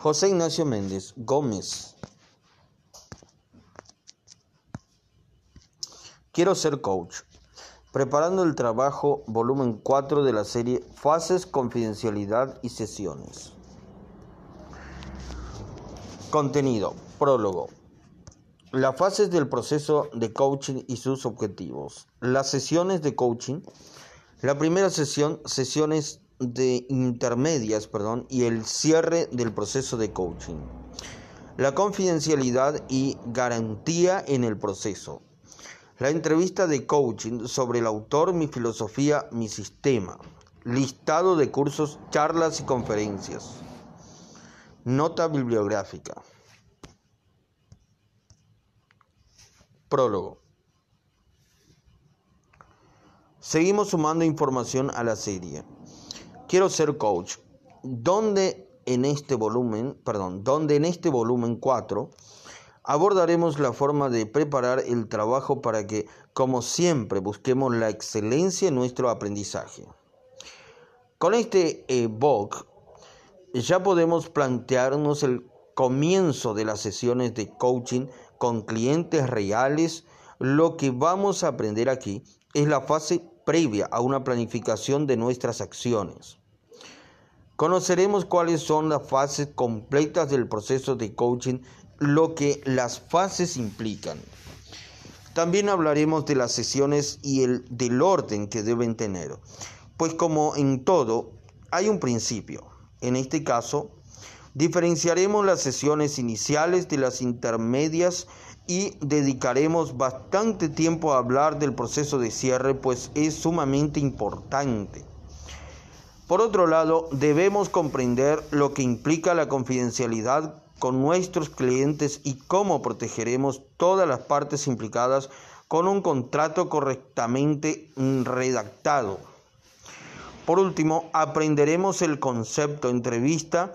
José Ignacio Méndez Gómez. Quiero ser coach. Preparando el trabajo, volumen 4 de la serie Fases, Confidencialidad y Sesiones. Contenido. Prólogo. Las fases del proceso de coaching y sus objetivos. Las sesiones de coaching. La primera sesión, sesiones de intermedias, perdón, y el cierre del proceso de coaching. La confidencialidad y garantía en el proceso. La entrevista de coaching sobre el autor, mi filosofía, mi sistema. Listado de cursos, charlas y conferencias. Nota bibliográfica. Prólogo. Seguimos sumando información a la serie. Quiero ser coach. Donde en este volumen, perdón, donde en este volumen 4 abordaremos la forma de preparar el trabajo para que, como siempre, busquemos la excelencia en nuestro aprendizaje. Con este ebook ya podemos plantearnos el comienzo de las sesiones de coaching con clientes reales. Lo que vamos a aprender aquí es la fase previa a una planificación de nuestras acciones. Conoceremos cuáles son las fases completas del proceso de coaching, lo que las fases implican. También hablaremos de las sesiones y el, del orden que deben tener, pues como en todo, hay un principio. En este caso, diferenciaremos las sesiones iniciales de las intermedias y dedicaremos bastante tiempo a hablar del proceso de cierre, pues es sumamente importante. Por otro lado, debemos comprender lo que implica la confidencialidad con nuestros clientes y cómo protegeremos todas las partes implicadas con un contrato correctamente redactado. Por último, aprenderemos el concepto entrevista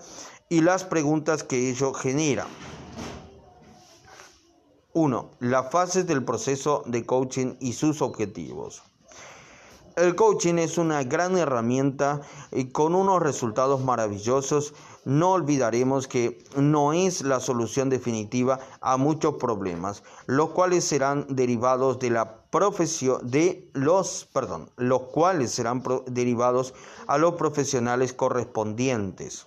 y las preguntas que ello genera. 1. Las fases del proceso de coaching y sus objetivos. El coaching es una gran herramienta y con unos resultados maravillosos. No olvidaremos que no es la solución definitiva a muchos problemas, los cuales serán derivados de la profesión de los, perdón, los cuales serán derivados a los profesionales correspondientes.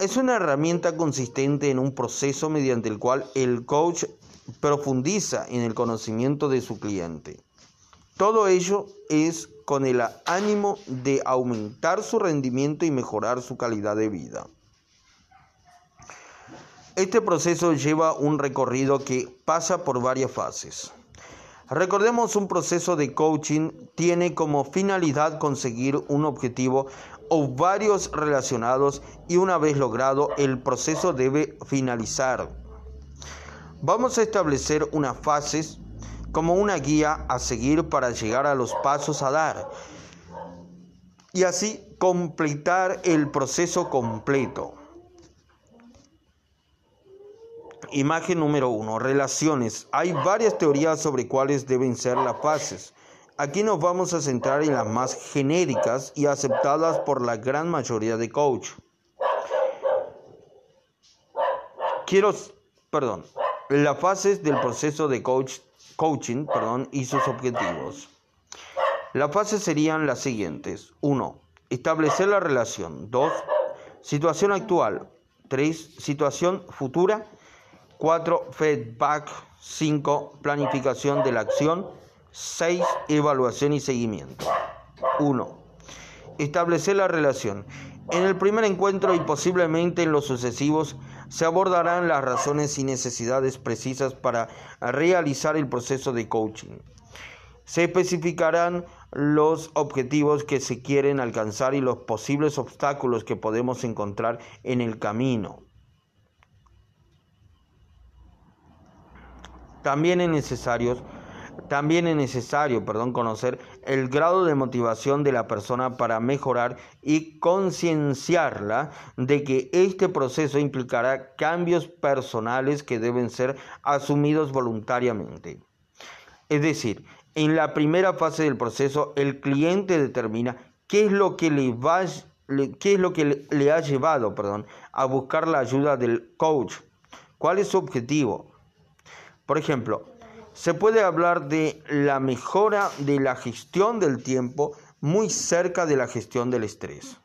Es una herramienta consistente en un proceso mediante el cual el coach profundiza en el conocimiento de su cliente. Todo ello es con el ánimo de aumentar su rendimiento y mejorar su calidad de vida. Este proceso lleva un recorrido que pasa por varias fases. Recordemos un proceso de coaching tiene como finalidad conseguir un objetivo o varios relacionados y una vez logrado el proceso debe finalizar. Vamos a establecer unas fases como una guía a seguir para llegar a los pasos a dar y así completar el proceso completo. Imagen número uno, relaciones. Hay varias teorías sobre cuáles deben ser las fases. Aquí nos vamos a centrar en las más genéricas y aceptadas por la gran mayoría de coach. Quiero, perdón, las fases del proceso de coach coaching perdón, y sus objetivos. Las fases serían las siguientes. 1. Establecer la relación. 2. Situación actual. 3. Situación futura. 4. Feedback. 5. Planificación de la acción. 6. Evaluación y seguimiento. 1. Establecer la relación. En el primer encuentro y posiblemente en los sucesivos se abordarán las razones y necesidades precisas para realizar el proceso de coaching. Se especificarán los objetivos que se quieren alcanzar y los posibles obstáculos que podemos encontrar en el camino. También es necesario también es necesario perdón, conocer el grado de motivación de la persona para mejorar y concienciarla de que este proceso implicará cambios personales que deben ser asumidos voluntariamente. Es decir, en la primera fase del proceso el cliente determina qué es lo que le va qué es lo que le ha llevado perdón, a buscar la ayuda del coach. ¿Cuál es su objetivo? Por ejemplo, se puede hablar de la mejora de la gestión del tiempo muy cerca de la gestión del estrés.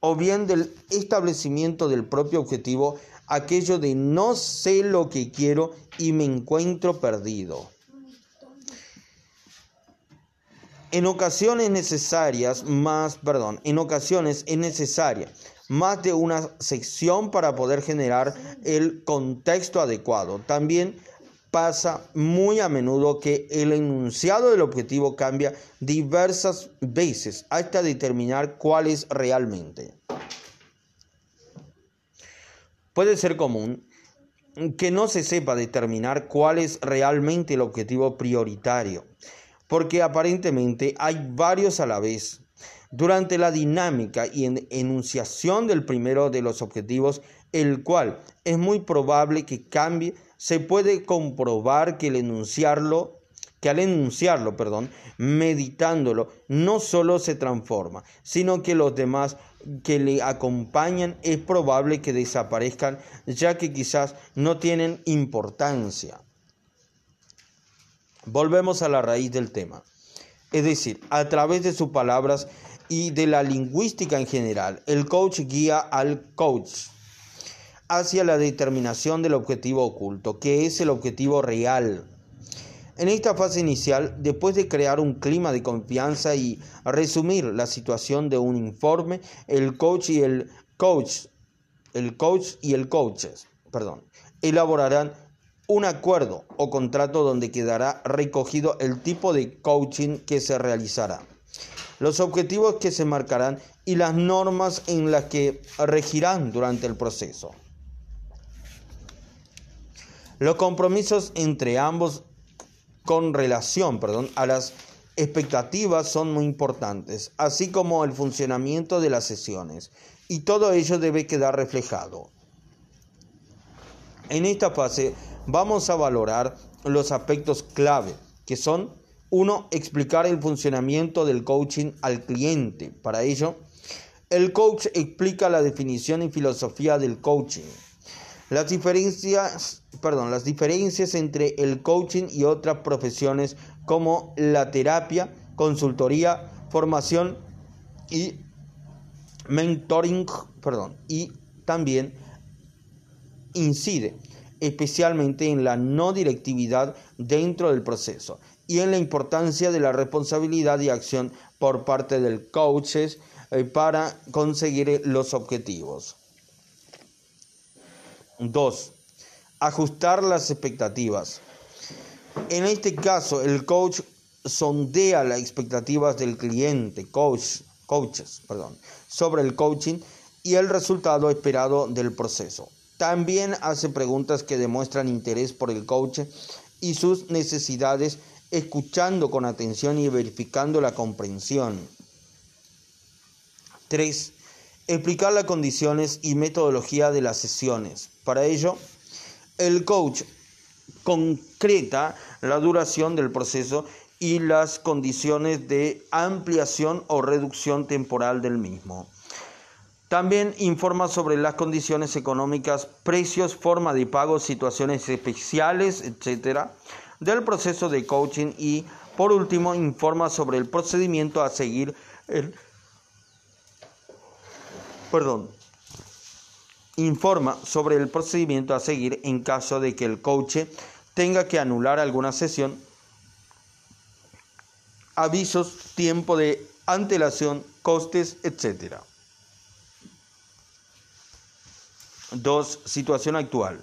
O bien del establecimiento del propio objetivo, aquello de no sé lo que quiero y me encuentro perdido. En ocasiones necesarias, más, perdón, en ocasiones es necesaria más de una sección para poder generar el contexto adecuado. También pasa muy a menudo que el enunciado del objetivo cambia diversas veces hasta determinar cuál es realmente. Puede ser común que no se sepa determinar cuál es realmente el objetivo prioritario, porque aparentemente hay varios a la vez. Durante la dinámica y enunciación del primero de los objetivos, el cual es muy probable que cambie se puede comprobar que, el enunciarlo, que al enunciarlo, perdón, meditándolo, no solo se transforma, sino que los demás que le acompañan es probable que desaparezcan, ya que quizás no tienen importancia. Volvemos a la raíz del tema. Es decir, a través de sus palabras y de la lingüística en general, el coach guía al coach hacia la determinación del objetivo oculto, que es el objetivo real. En esta fase inicial, después de crear un clima de confianza y resumir la situación de un informe, el coach y el coach, el coach y el coaches, perdón, elaborarán un acuerdo o contrato donde quedará recogido el tipo de coaching que se realizará, los objetivos que se marcarán y las normas en las que regirán durante el proceso. Los compromisos entre ambos con relación a las expectativas son muy importantes, así como el funcionamiento de las sesiones, y todo ello debe quedar reflejado. En esta fase vamos a valorar los aspectos clave, que son uno, explicar el funcionamiento del coaching al cliente. Para ello, el coach explica la definición y filosofía del coaching las diferencias, perdón, las diferencias entre el coaching y otras profesiones como la terapia, consultoría, formación y mentoring, perdón, y también incide especialmente en la no directividad dentro del proceso y en la importancia de la responsabilidad y acción por parte del coach eh, para conseguir los objetivos. 2. Ajustar las expectativas. En este caso, el coach sondea las expectativas del cliente, coach, coaches, perdón, sobre el coaching y el resultado esperado del proceso. También hace preguntas que demuestran interés por el coach y sus necesidades, escuchando con atención y verificando la comprensión. 3. Explicar las condiciones y metodología de las sesiones. Para ello, el coach concreta la duración del proceso y las condiciones de ampliación o reducción temporal del mismo. También informa sobre las condiciones económicas, precios, forma de pago, situaciones especiales, etc. del proceso de coaching y, por último, informa sobre el procedimiento a seguir perdón, informa sobre el procedimiento a seguir en caso de que el coach tenga que anular alguna sesión, avisos, tiempo de antelación, costes, etc. 2. Situación actual.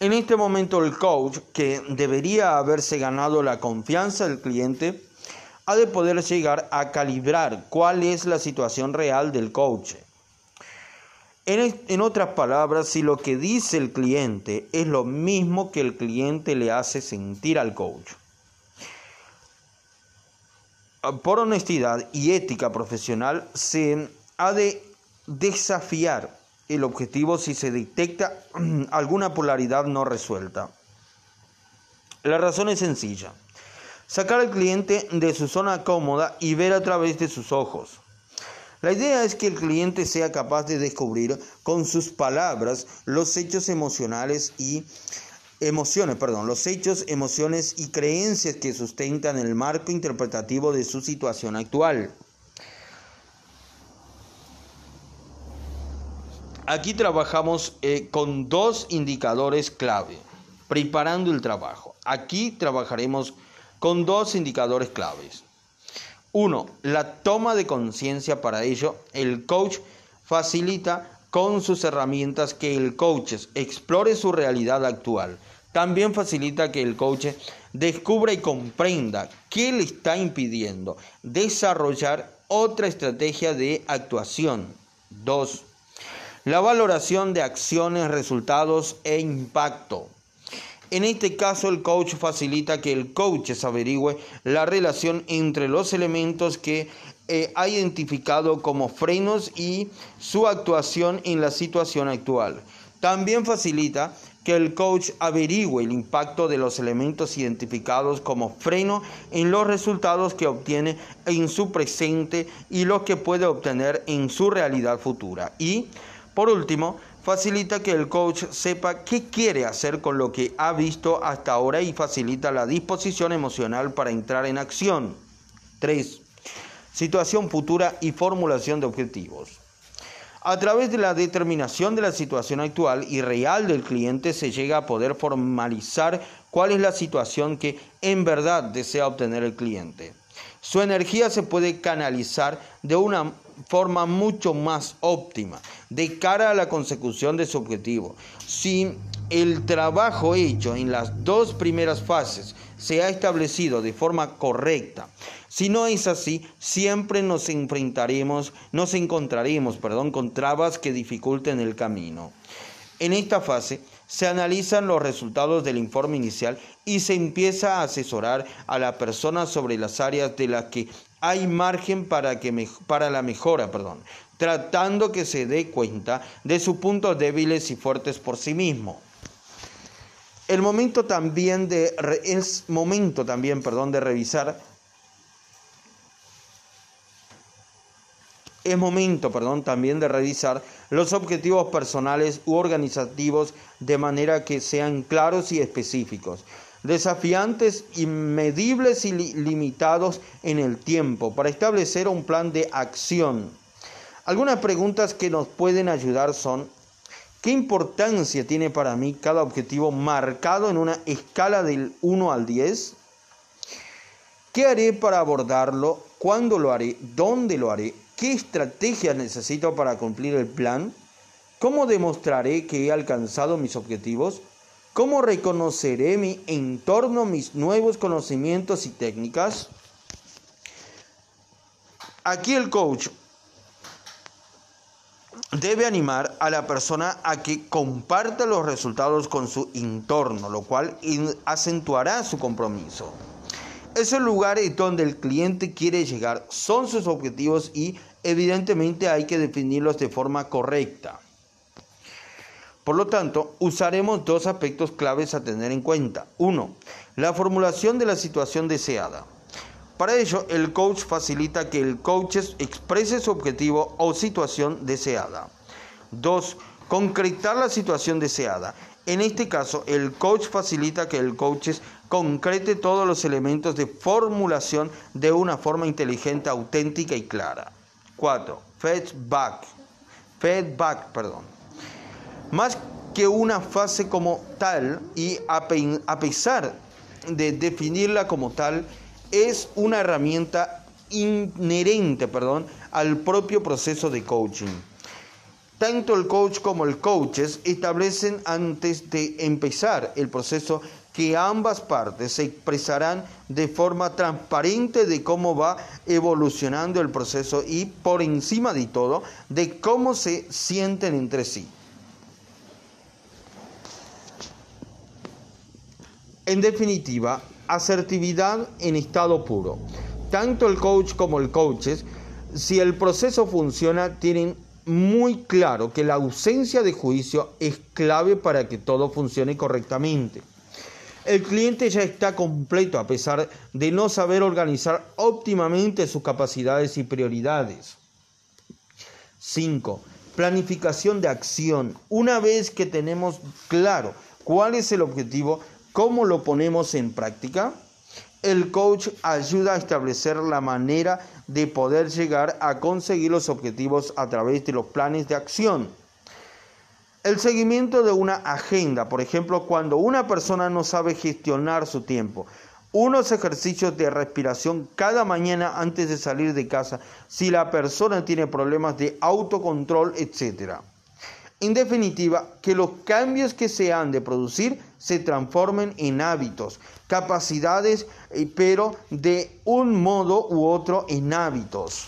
En este momento el coach, que debería haberse ganado la confianza del cliente, ha de poder llegar a calibrar cuál es la situación real del coach. En, otras palabras, si lo que dice el cliente es lo mismo que el cliente le hace sentir al coach. Por honestidad y ética profesional, se ha de desafiar el objetivo si se detecta alguna polaridad no resuelta. La razón es sencilla. Sacar al cliente de su zona cómoda y ver a través de sus ojos. La idea es que el cliente sea capaz de descubrir con sus palabras los hechos emocionales y emociones, perdón, los hechos, emociones y creencias que sustentan el marco interpretativo de su situación actual. Aquí trabajamos eh, con dos indicadores clave, preparando el trabajo. Aquí trabajaremos con dos indicadores claves. Uno, la toma de conciencia para ello. El coach facilita con sus herramientas que el coach explore su realidad actual. También facilita que el coach descubra y comprenda qué le está impidiendo desarrollar otra estrategia de actuación. Dos, la valoración de acciones, resultados e impacto. En este caso, el coach facilita que el coach averigüe la relación entre los elementos que eh, ha identificado como frenos y su actuación en la situación actual. También facilita que el coach averigüe el impacto de los elementos identificados como freno en los resultados que obtiene en su presente y los que puede obtener en su realidad futura. Y, por último, facilita que el coach sepa qué quiere hacer con lo que ha visto hasta ahora y facilita la disposición emocional para entrar en acción. 3. Situación futura y formulación de objetivos. A través de la determinación de la situación actual y real del cliente se llega a poder formalizar cuál es la situación que en verdad desea obtener el cliente. Su energía se puede canalizar de una forma mucho más óptima de cara a la consecución de su objetivo. Si el trabajo hecho en las dos primeras fases se ha establecido de forma correcta, si no es así, siempre nos enfrentaremos, nos encontraremos, perdón, con trabas que dificulten el camino. En esta fase se analizan los resultados del informe inicial y se empieza a asesorar a la persona sobre las áreas de las que hay margen para, que para la mejora, perdón, tratando que se dé cuenta de sus puntos débiles y fuertes por sí mismo. El momento también de es momento también, perdón, de revisar Es momento, perdón, también de revisar los objetivos personales u organizativos de manera que sean claros y específicos desafiantes, inmedibles y limitados en el tiempo para establecer un plan de acción. Algunas preguntas que nos pueden ayudar son, ¿qué importancia tiene para mí cada objetivo marcado en una escala del 1 al 10? ¿Qué haré para abordarlo? ¿Cuándo lo haré? ¿Dónde lo haré? ¿Qué estrategias necesito para cumplir el plan? ¿Cómo demostraré que he alcanzado mis objetivos? ¿Cómo reconoceré mi entorno, mis nuevos conocimientos y técnicas? Aquí el coach debe animar a la persona a que comparta los resultados con su entorno, lo cual acentuará su compromiso. Esos lugares donde el cliente quiere llegar son sus objetivos y evidentemente hay que definirlos de forma correcta. Por lo tanto, usaremos dos aspectos claves a tener en cuenta. Uno, la formulación de la situación deseada. Para ello, el coach facilita que el coach exprese su objetivo o situación deseada. Dos, concretar la situación deseada. En este caso, el coach facilita que el coach concrete todos los elementos de formulación de una forma inteligente, auténtica y clara. 4. Feedback. Feedback, perdón. Más que una fase como tal, y a, pesar de definirla como tal, es una herramienta inherente perdón, al propio proceso de coaching. Tanto el coach como el coaches establecen antes de empezar el proceso que ambas partes se expresarán de forma transparente de cómo va evolucionando el proceso y por encima de todo de cómo se sienten entre sí. En definitiva, asertividad en estado puro. Tanto el coach como el coaches, si el proceso funciona, tienen muy claro que la ausencia de juicio es clave para que todo funcione correctamente. El cliente ya está completo a pesar de no saber organizar óptimamente sus capacidades y prioridades. 5. Planificación de acción. Una vez que tenemos claro cuál es el objetivo, cómo lo ponemos en práctica, el coach ayuda a establecer la manera de poder llegar a conseguir los objetivos a través de los planes de acción. El seguimiento de una agenda, por ejemplo, cuando una persona no sabe gestionar su tiempo, unos ejercicios de respiración cada mañana antes de salir de casa, si la persona tiene problemas de autocontrol, etc. En definitiva, que los cambios que se han de producir se transformen en hábitos, capacidades, eh, pero de un modo u otro en hábitos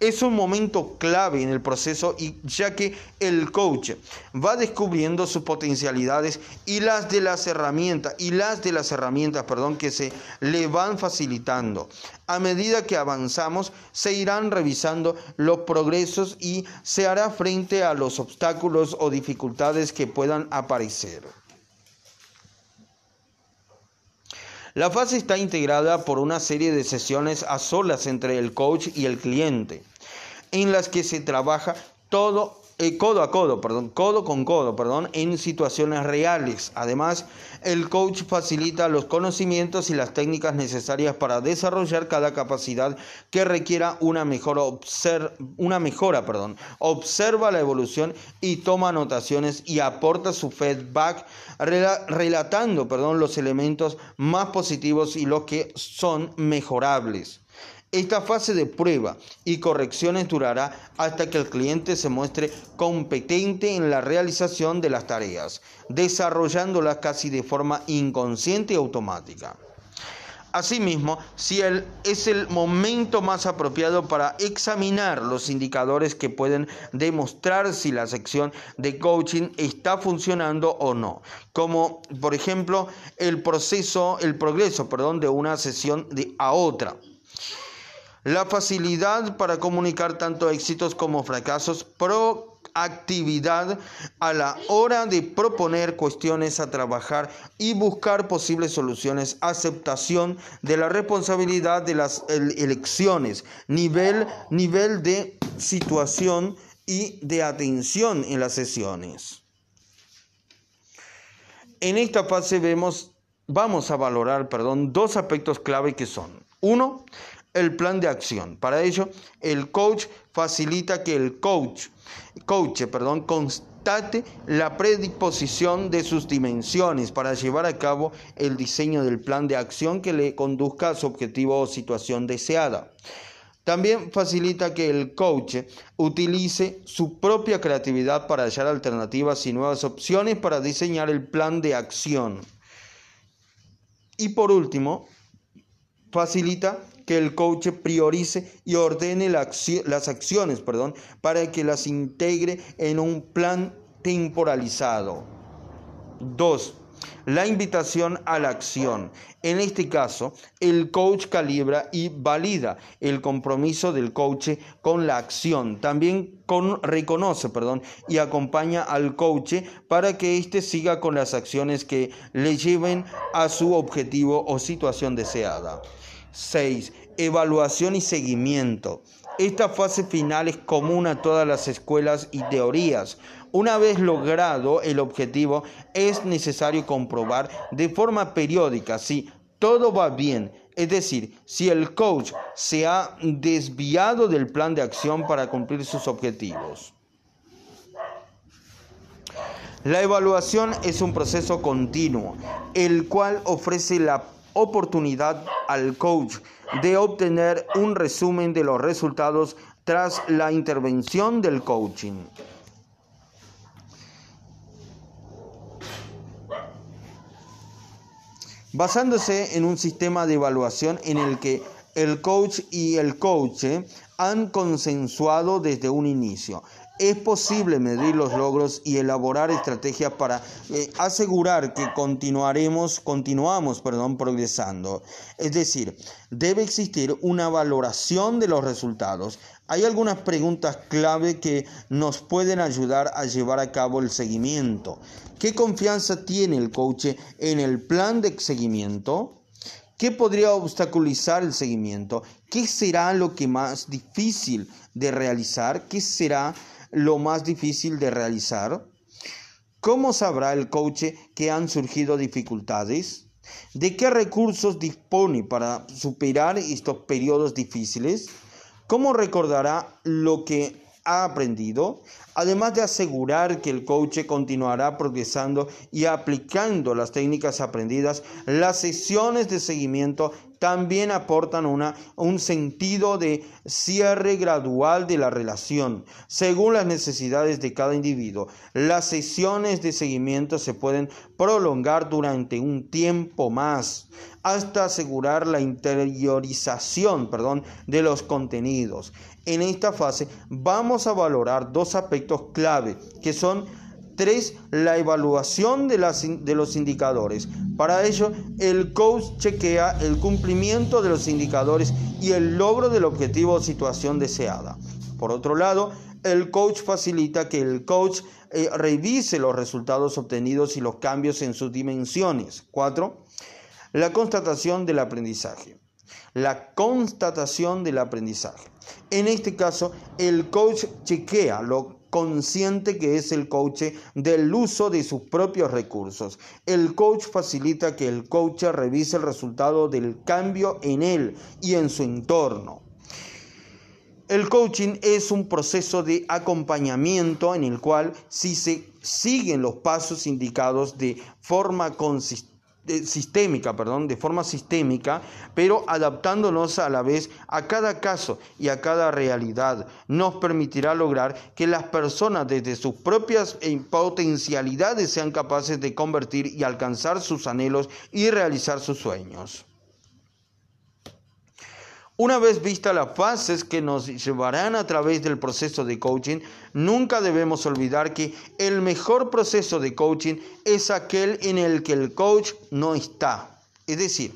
es un momento clave en el proceso y ya que el coach va descubriendo sus potencialidades y las de las herramientas y las de las herramientas, perdón, que se le van facilitando. A medida que avanzamos, se irán revisando los progresos y se hará frente a los obstáculos o dificultades que puedan aparecer. La fase está integrada por una serie de sesiones a solas entre el coach y el cliente en las que se trabaja todo eh, codo a codo, perdón, codo con codo, perdón, en situaciones reales. Además, el coach facilita los conocimientos y las técnicas necesarias para desarrollar cada capacidad que requiera una, mejor una mejora, perdón. Observa la evolución y toma anotaciones y aporta su feedback relatando, perdón, los elementos más positivos y los que son mejorables. Esta fase de prueba y correcciones durará hasta que el cliente se muestre competente en la realización de las tareas, desarrollándolas casi de forma inconsciente y automática. Asimismo, si es el momento más apropiado para examinar los indicadores que pueden demostrar si la sección de coaching está funcionando o no, como por ejemplo el proceso, el progreso, perdón, de una sesión a otra. La facilidad para comunicar tanto éxitos como fracasos, proactividad a la hora de proponer cuestiones a trabajar y buscar posibles soluciones, aceptación de la responsabilidad de las elecciones, nivel, nivel de situación y de atención en las sesiones. En esta fase vemos, vamos a valorar, perdón, dos aspectos clave que son, uno, el plan de acción. Para ello, el coach facilita que el coach, perdón, constate la predisposición de sus dimensiones para llevar a cabo el diseño del plan de acción que le conduzca a su objetivo o situación deseada. También facilita que el coach utilice su propia creatividad para hallar alternativas y nuevas opciones para diseñar el plan de acción. Y por último, facilita que el coach priorice y ordene las acciones perdón, para que las integre en un plan temporalizado. 2. La invitación a la acción. En este caso, el coach calibra y valida el compromiso del coach con la acción. También con, reconoce perdón, y acompaña al coach para que éste siga con las acciones que le lleven a su objetivo o situación deseada. 6. Evaluación y seguimiento. Esta fase final es común a todas las escuelas y teorías. Una vez logrado el objetivo, es necesario comprobar de forma periódica si todo va bien, es decir, si el coach se ha desviado del plan de acción para cumplir sus objetivos. La evaluación es un proceso continuo, el cual ofrece la oportunidad al coach de obtener un resumen de los resultados tras la intervención del coaching. Basándose en un sistema de evaluación en el que el coach y el coach han consensuado desde un inicio es posible medir los logros y elaborar estrategias para eh, asegurar que continuaremos, continuamos, perdón, progresando. Es decir, debe existir una valoración de los resultados. Hay algunas preguntas clave que nos pueden ayudar a llevar a cabo el seguimiento. ¿Qué confianza tiene el coach en el plan de seguimiento? ¿Qué podría obstaculizar el seguimiento? ¿Qué será lo que más difícil de realizar? ¿Qué será lo más difícil de realizar? ¿Cómo sabrá el coach que han surgido dificultades? ¿De qué recursos dispone para superar estos periodos difíciles? ¿Cómo recordará lo que ha aprendido? Además de asegurar que el coach continuará progresando y aplicando las técnicas aprendidas, las sesiones de seguimiento también aportan una, un sentido de cierre gradual de la relación, según las necesidades de cada individuo. Las sesiones de seguimiento se pueden prolongar durante un tiempo más, hasta asegurar la interiorización perdón, de los contenidos. En esta fase vamos a valorar dos aspectos clave, que son Tres, la evaluación de, de, los indicadores. Para ello, el coach chequea el cumplimiento de los indicadores y el logro del objetivo o situación deseada. Por otro lado, el coach facilita que el coach eh, revise los resultados obtenidos y los cambios en sus dimensiones. Cuatro, la constatación del aprendizaje. La constatación del aprendizaje. En este caso, el coach chequea lo consciente que es el coach del uso de sus propios recursos. El coach facilita que el coach revise el resultado del cambio en él y en su entorno. El coaching es un proceso de acompañamiento en el cual si se siguen los pasos indicados de forma consistente, sistémica, perdón, de forma sistémica, pero adaptándonos a la vez a cada caso y a cada realidad, nos permitirá lograr que las personas desde sus propias eh, potencialidades sean capaces de convertir y alcanzar sus anhelos y realizar sus sueños. Una vez vistas las fases que nos llevarán a través del proceso de coaching, nunca debemos olvidar que el mejor proceso de coaching es aquel en el que el coach no está. Es decir,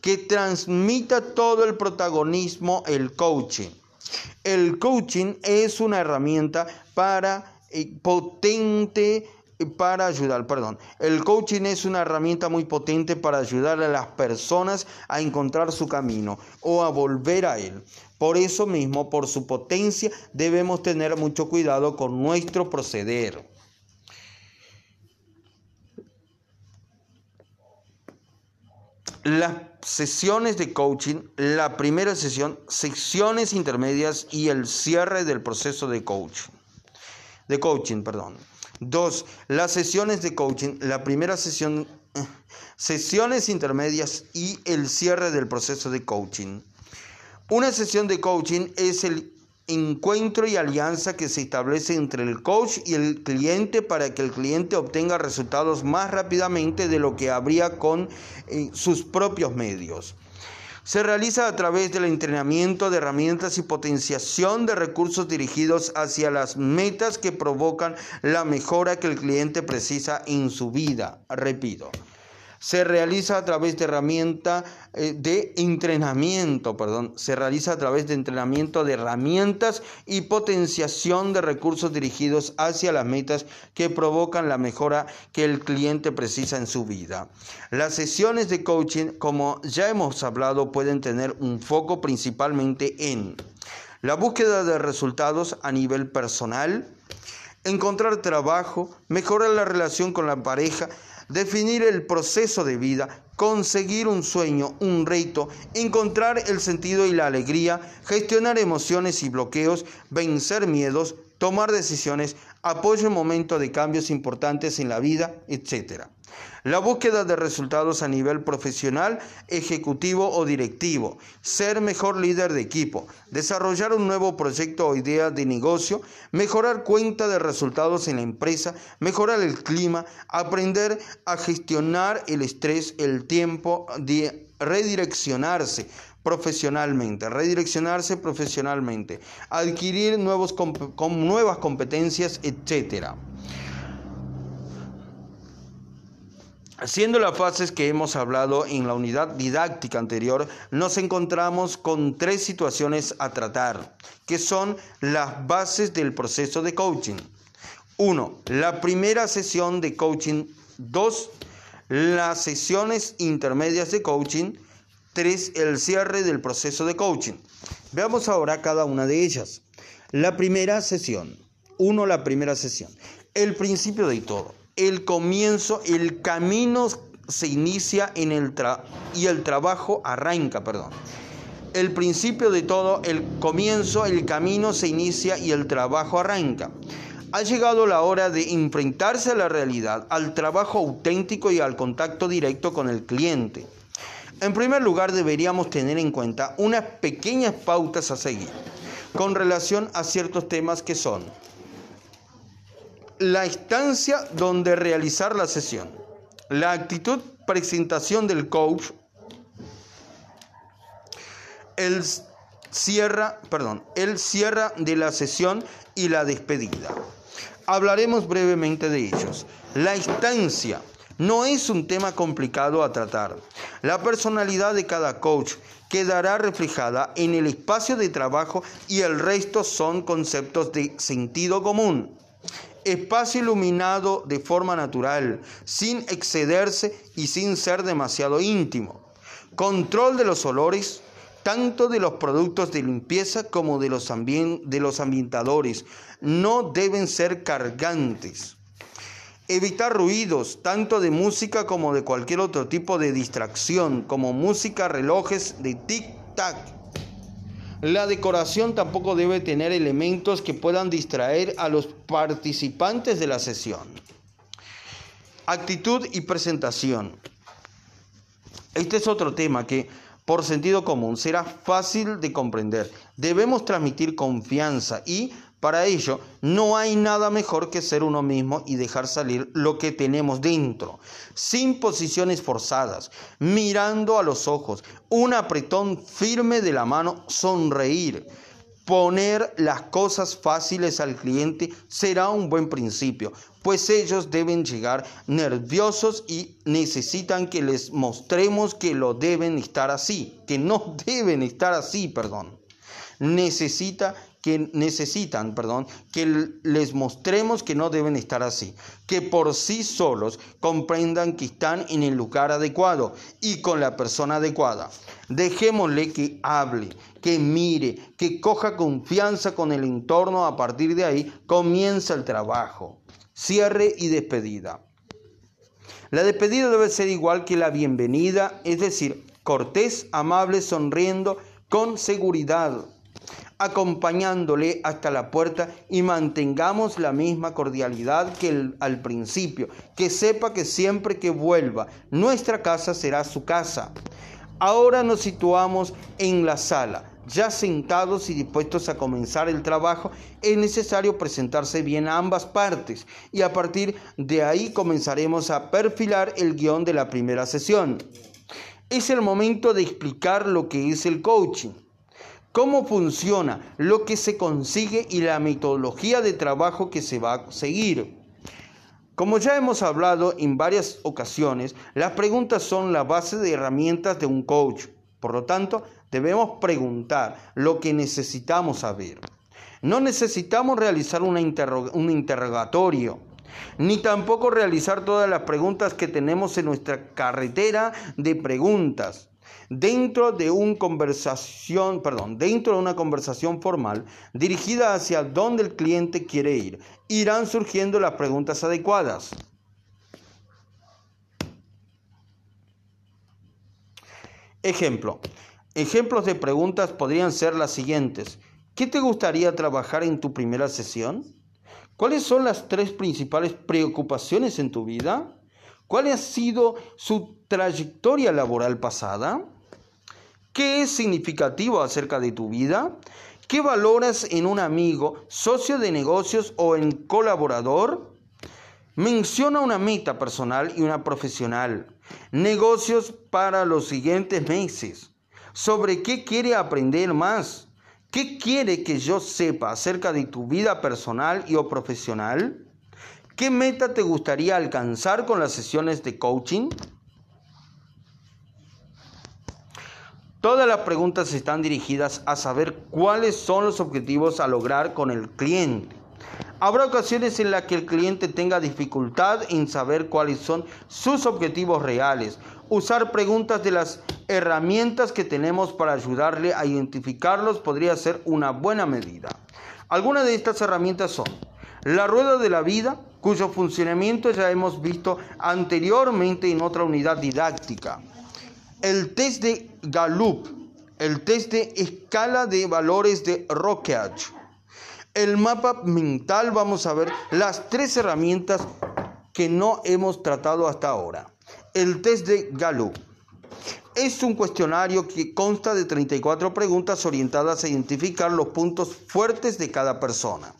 que transmita todo el protagonismo el coaching. El coaching es una herramienta para eh, potente para ayudar, perdón. El coaching es una herramienta muy potente para ayudar a las personas a encontrar su camino o a volver a él. Por eso mismo, por su potencia, debemos tener mucho cuidado con nuestro proceder. Las sesiones de coaching, la primera sesión, secciones intermedias y el cierre del proceso de coaching. De coaching, perdón. Dos, las sesiones de coaching, la primera sesión, sesiones intermedias y el cierre del proceso de coaching. Una sesión de coaching es el encuentro y alianza que se establece entre el coach y el cliente para que el cliente obtenga resultados más rápidamente de lo que habría con eh, sus propios medios. Se realiza a través del entrenamiento de herramientas y potenciación de recursos dirigidos hacia las metas que provocan la mejora que el cliente precisa en su vida. Repito, se realiza a través de herramienta eh, de entrenamiento, perdón, se realiza a través de entrenamiento de herramientas y potenciación de recursos dirigidos hacia las metas que provocan la mejora que el cliente precisa en su vida. Las sesiones de coaching, como ya hemos hablado, pueden tener un foco principalmente en la búsqueda de resultados a nivel personal, encontrar trabajo, mejorar la relación con la pareja, definir el proceso de vida, conseguir un sueño, un reto, encontrar el sentido y la alegría, gestionar emociones y bloqueos, vencer miedos, tomar decisiones, apoyo en momentos de cambios importantes en la vida, etc. La búsqueda de resultados a nivel profesional, ejecutivo o directivo, ser mejor líder de equipo, desarrollar un nuevo proyecto o idea de negocio, mejorar cuenta de resultados en la empresa, mejorar el clima, aprender a gestionar el estrés, el tiempo, de redireccionarse, profesionalmente, redireccionarse profesionalmente, adquirir nuevos con nuevas competencias, etcétera. Haciendo las fases que hemos hablado en la unidad didáctica anterior, nos encontramos con tres situaciones a tratar, que son las bases del proceso de coaching. Uno, la primera sesión de coaching. Dos, las sesiones intermedias de coaching. 3, el cierre del proceso de coaching. Veamos ahora cada una de ellas. La primera sesión. Uno, la primera sesión. El principio de todo. El comienzo, el camino se inicia en el tra y el trabajo arranca, perdón. El principio de todo, el comienzo, el camino se inicia y el trabajo arranca. Ha llegado la hora de enfrentarse a la realidad, al trabajo auténtico y al contacto directo con el cliente. En primer lugar, deberíamos tener en cuenta unas pequeñas pautas a seguir con relación a ciertos temas que son la instancia donde realizar la sesión, la actitud presentación del coach, el cierra, perdón, el cierra de la sesión y la despedida. Hablaremos brevemente de ellos. La instancia no es un tema complicado a tratar. La personalidad de cada coach quedará reflejada en el espacio de trabajo y el resto son conceptos de sentido común. Espacio iluminado de forma natural, sin excederse y sin ser demasiado íntimo. Control de los olores, tanto de los productos de limpieza como de los, ambientadores. No deben ser cargantes. Evitar ruidos, tanto de música como de cualquier otro tipo de distracción, como música, relojes de tic-tac. La decoración tampoco debe tener elementos que puedan distraer a los participantes de la sesión. Actitud y presentación. Este es otro tema que, por sentido común, será fácil de comprender. Debemos transmitir confianza y para ello, no hay nada mejor que ser uno mismo y dejar salir lo que tenemos dentro, sin posiciones forzadas, mirando a los ojos, un apretón firme de la mano, sonreír. Poner las cosas fáciles al cliente será un buen principio, pues ellos deben llegar nerviosos y necesitan que les mostremos que lo deben estar así, que no deben estar así, perdón. Necesita que necesitan, perdón, que les mostremos que no deben estar así, que por sí solos comprendan que están en el lugar adecuado y con la persona adecuada. Dejémosle que hable, que mire, que coja confianza con el entorno. A partir de ahí comienza el trabajo. Cierre y despedida. La despedida debe ser igual que la bienvenida, es decir, cortés, amable, sonriendo, con seguridad acompañándole hasta la puerta y mantengamos la misma cordialidad que al principio, que sepa que siempre que vuelva, nuestra casa será su casa. Ahora nos situamos en la sala. Ya sentados y dispuestos a comenzar el trabajo, es necesario presentarse bien a ambas partes y a partir de ahí comenzaremos a perfilar el guion de la primera sesión. Es el momento de explicar lo que es el coaching cómo funciona, lo que se consigue y la metodología de trabajo que se va a seguir. Como ya hemos hablado en varias ocasiones, las preguntas son la base de herramientas de un coach. Por lo tanto, debemos preguntar lo que necesitamos saber. No necesitamos realizar un interrogatorio, ni tampoco realizar todas las preguntas que tenemos en nuestra carretera de preguntas. Dentro de, una conversación formal dirigida hacia donde el cliente quiere ir, irán surgiendo las preguntas adecuadas. Ejemplo. Ejemplos de preguntas podrían ser las siguientes. ¿Qué te gustaría trabajar en tu primera sesión? ¿Cuáles son las tres principales preocupaciones en tu vida? ¿Cuál ha sido su trayectoria laboral pasada? ¿Qué es significativo acerca de tu vida? ¿Qué valoras en un amigo, socio de negocios o en colaborador? Menciona una meta personal y una profesional. Negocios para los siguientes meses. ¿Sobre qué quiere aprender más? ¿Qué quiere que yo sepa acerca de tu vida personal y o profesional? ¿Qué meta te gustaría alcanzar con las sesiones de coaching? Todas las preguntas están dirigidas a saber cuáles son los objetivos a lograr con el cliente. Habrá ocasiones en las que el cliente tenga dificultad en saber cuáles son sus objetivos reales. Usar preguntas de las herramientas que tenemos para ayudarle a identificarlos podría ser una buena medida. Algunas de estas herramientas son la rueda de la vida, cuyo funcionamiento ya hemos visto anteriormente en otra unidad didáctica. El test de Gallup, el test de escala de valores de Rockage, el mapa mental, vamos a ver las tres herramientas que no hemos tratado hasta ahora. El test de Gallup. Es un cuestionario que consta de 34 preguntas orientadas a identificar los puntos fuertes de cada persona.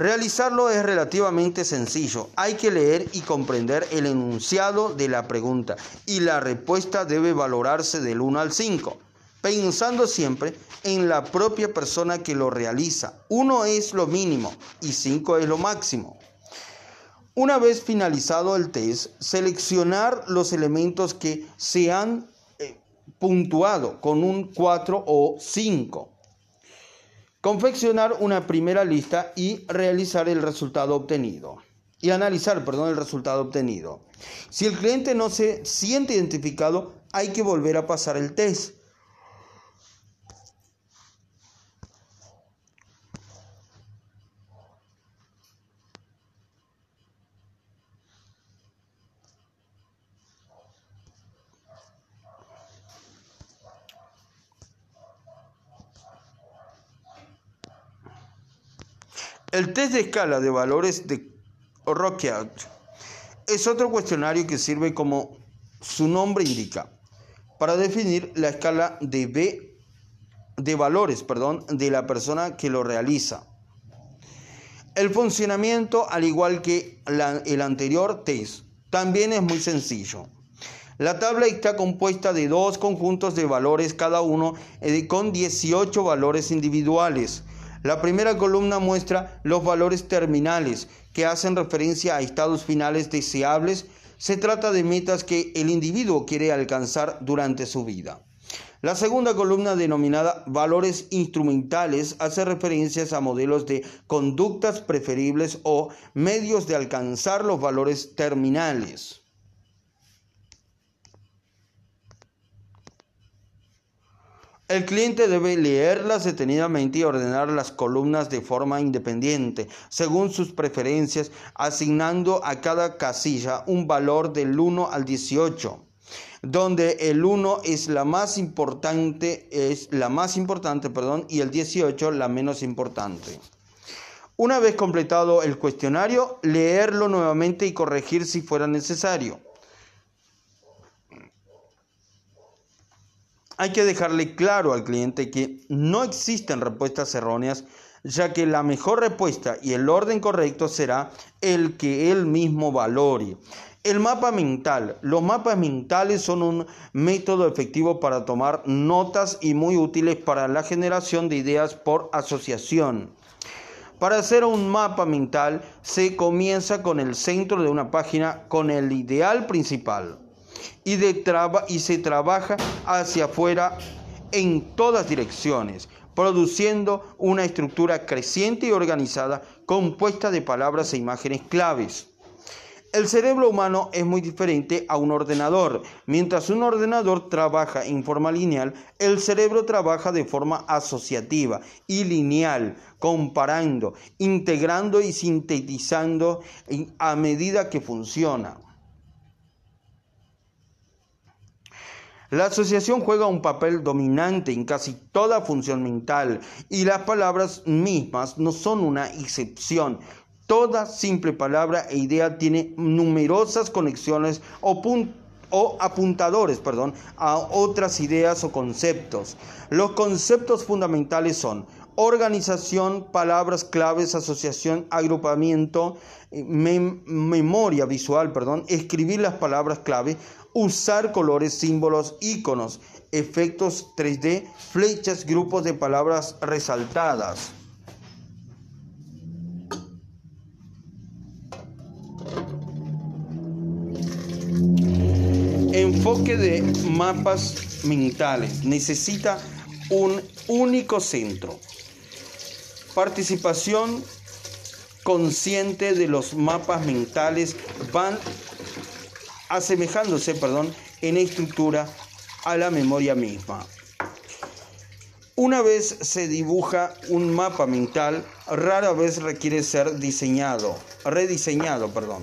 Realizarlo es relativamente sencillo. Hay que leer y comprender el enunciado de la pregunta y la respuesta debe valorarse del 1 al 5 pensando siempre en la propia persona que lo realiza. Uno es lo mínimo y cinco es lo máximo. Una vez finalizado el test, seleccionar los elementos que se han eh, puntuado con un 4 o 5. Confeccionar una primera lista y realizar el resultado obtenido. Y analizar, perdón, el resultado obtenido. Si el cliente no se siente identificado, hay que volver a pasar el test El test de escala de valores de Rockout es otro cuestionario que sirve como su nombre indica para definir la escala de B de valores, perdón, de la persona que lo realiza. El funcionamiento, al igual que el anterior test, también es muy sencillo. La tabla está compuesta de dos conjuntos de valores cada uno eh, con 18 valores individuales la primera columna muestra los valores terminales que hacen referencia a estados finales deseables. Se trata de metas que el individuo quiere alcanzar durante su vida. La segunda columna denominada valores instrumentales hace referencias a modelos de conductas preferibles o medios de alcanzar los valores terminales. El cliente debe leerlas detenidamente y ordenar las columnas de forma independiente, según sus preferencias, asignando a cada casilla un valor del 1 al 18 donde el 1 es la más importante, es la más importante, perdón, y el 18 la menos importante. Una vez completado el cuestionario, leerlo nuevamente y corregir si fuera necesario. Hay que dejarle claro al cliente que no existen respuestas erróneas, ya que la mejor respuesta y el orden correcto será el que él mismo valore. El mapa mental. Los mapas mentales son un método efectivo para tomar notas y muy útiles para la generación de ideas por asociación. Para hacer un mapa mental se comienza con el centro de una página con el ideal principal y, se trabaja hacia afuera en todas direcciones, produciendo una estructura creciente y organizada compuesta de palabras e imágenes claves. El cerebro humano es muy diferente a un ordenador. Mientras un ordenador trabaja en forma lineal, el cerebro trabaja de forma asociativa y lineal, comparando, integrando y sintetizando a medida que funciona. La asociación juega un papel dominante en casi toda función mental y las palabras mismas no son una excepción. Toda simple palabra e idea tiene numerosas conexiones o, apuntadores a otras ideas o conceptos. Los conceptos fundamentales son organización, palabras claves, asociación, agrupamiento, eh, memoria visual, perdón, escribir las palabras clave, usar colores, símbolos, iconos, efectos 3D, flechas, grupos de palabras resaltadas. Enfoque de mapas mentales. Necesita un único centro. Participación consciente de los mapas mentales van asemejándose, perdón, en estructura a la memoria misma. Una vez se dibuja un mapa mental, rara vez requiere ser diseñado, rediseñado, perdón.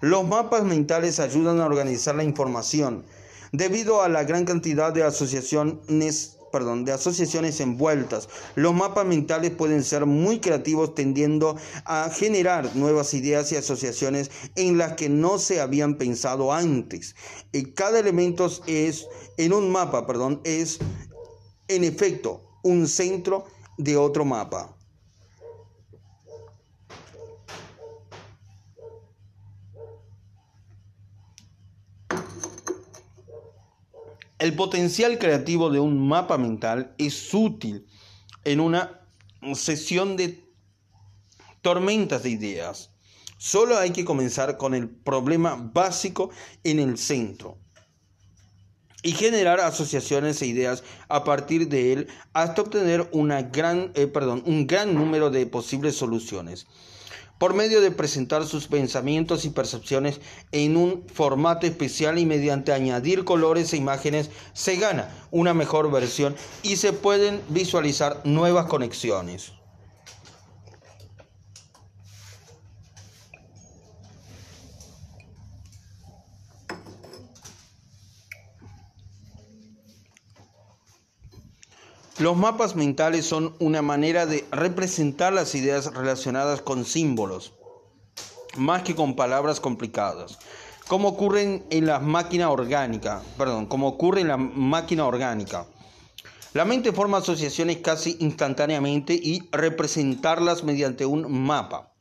Los mapas mentales ayudan a organizar la información. Debido a la gran cantidad de asociaciones, perdón, de asociaciones envueltas, los mapas mentales pueden ser muy creativos tendiendo a generar nuevas ideas y asociaciones en las que no se habían pensado antes. Y cada elemento es en un mapa, perdón, es en efecto un centro de otro mapa. El potencial creativo de un mapa mental es útil en una sesión de tormentas de ideas. Solo hay que comenzar con el problema básico en el centro y generar asociaciones e ideas a partir de él hasta obtener una gran, eh, perdón, un gran número de posibles soluciones por medio de presentar sus pensamientos y percepciones en un formato especial y mediante añadir colores e imágenes se gana una mejor versión y se pueden visualizar nuevas conexiones. Los mapas mentales son una manera de representar las ideas relacionadas con símbolos, más que con palabras complicadas, como ocurre en la máquina orgánica, como ocurre en la máquina orgánica. La mente forma asociaciones casi instantáneamente y representarlas mediante un mapa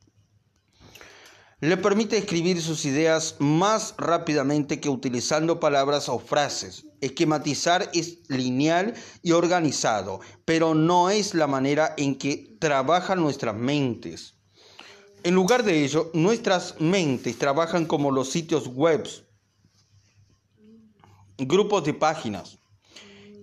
le permite escribir sus ideas más rápidamente que utilizando palabras o frases. Esquematizar es lineal y organizado, pero no es la manera en que trabajan nuestras mentes. En lugar de ello, nuestras mentes trabajan como los sitios web, grupos de páginas.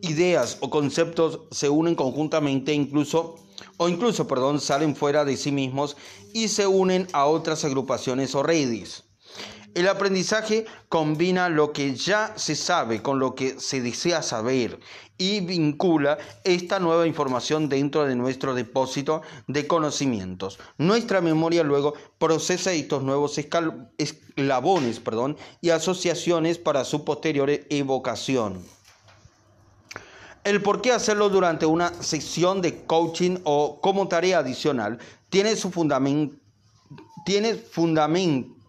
Ideas o conceptos se unen conjuntamente incluso o incluso, perdón, salen fuera de sí mismos y se unen a otras agrupaciones o redes. El aprendizaje combina lo que ya se sabe con lo que se desea saber y vincula esta nueva información dentro de nuestro depósito de conocimientos. Nuestra memoria luego procesa estos nuevos eslabones perdón, y asociaciones para su posterior evocación. El por qué hacerlo durante una sesión de coaching o como tarea adicional tiene su fundamento, tiene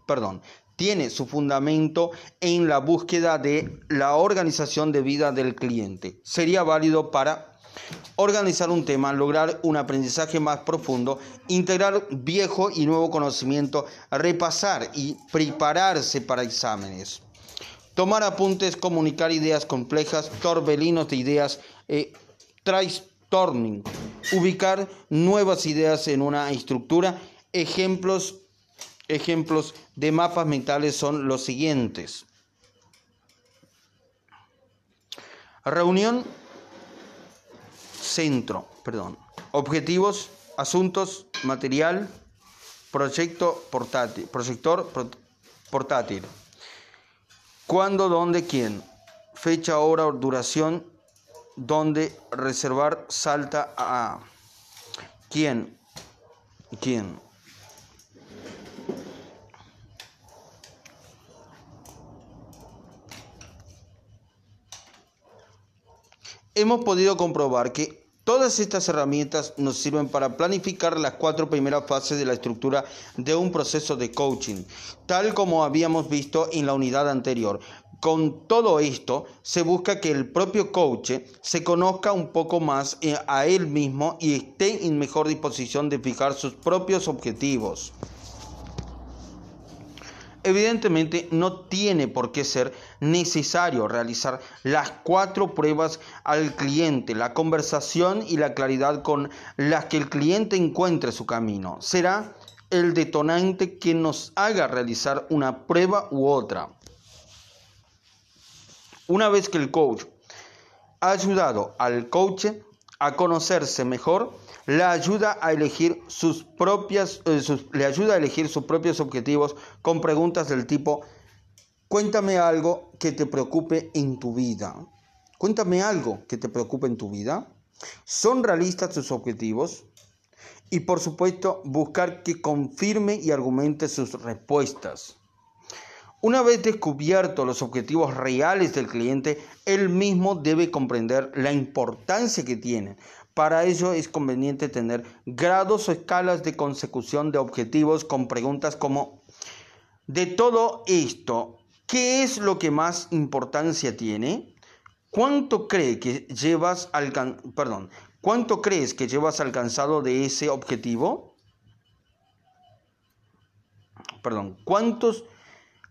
perdón, tiene su fundamento en la búsqueda de la organización de vida del cliente. Sería válido para organizar un tema, lograr un aprendizaje más profundo, integrar viejo y nuevo conocimiento, repasar y prepararse para exámenes. Tomar apuntes, comunicar ideas complejas, torbelinos de ideas, eh, ubicar nuevas ideas en una estructura. Ejemplos, ejemplos de mapas mentales son los siguientes. Reunión, centro, perdón. Objetivos, asuntos, material, proyecto portátil, proyector portátil. ¿Cuándo, dónde, quién? Fecha, hora, duración, dónde reservar salta a quién. ¿Quién? Hemos podido comprobar que Todas estas herramientas nos sirven para planificar las cuatro primeras fases de la estructura de un proceso de coaching, tal como habíamos visto en la unidad anterior. Con todo esto, se busca que el propio coach se conozca un poco más eh, a él mismo y esté en mejor disposición de fijar sus propios objetivos. Evidentemente no tiene por qué ser necesario realizar las cuatro pruebas al cliente, la conversación y la claridad con las que el cliente encuentre su camino. Será el detonante que nos haga realizar una prueba u otra. Una vez que el coach ha ayudado al coach a conocerse mejor, le ayuda a elegir sus propias, eh, le ayuda a elegir sus propios objetivos con preguntas del tipo Cuéntame algo que te preocupe en tu vida. Cuéntame algo que te preocupe en tu vida. ¿Son realistas tus objetivos? Y por supuesto, buscar que confirme y argumente sus respuestas. Una vez descubiertos los objetivos reales del cliente, él mismo debe comprender la importancia que tienen. Para ello es conveniente tener grados o escalas de consecución de objetivos con preguntas como, de todo esto, ¿Qué es lo que más importancia tiene? ¿Cuánto que llevas perdón, ¿cuánto crees que llevas alcanzado de ese objetivo? Perdón, ¿cuántos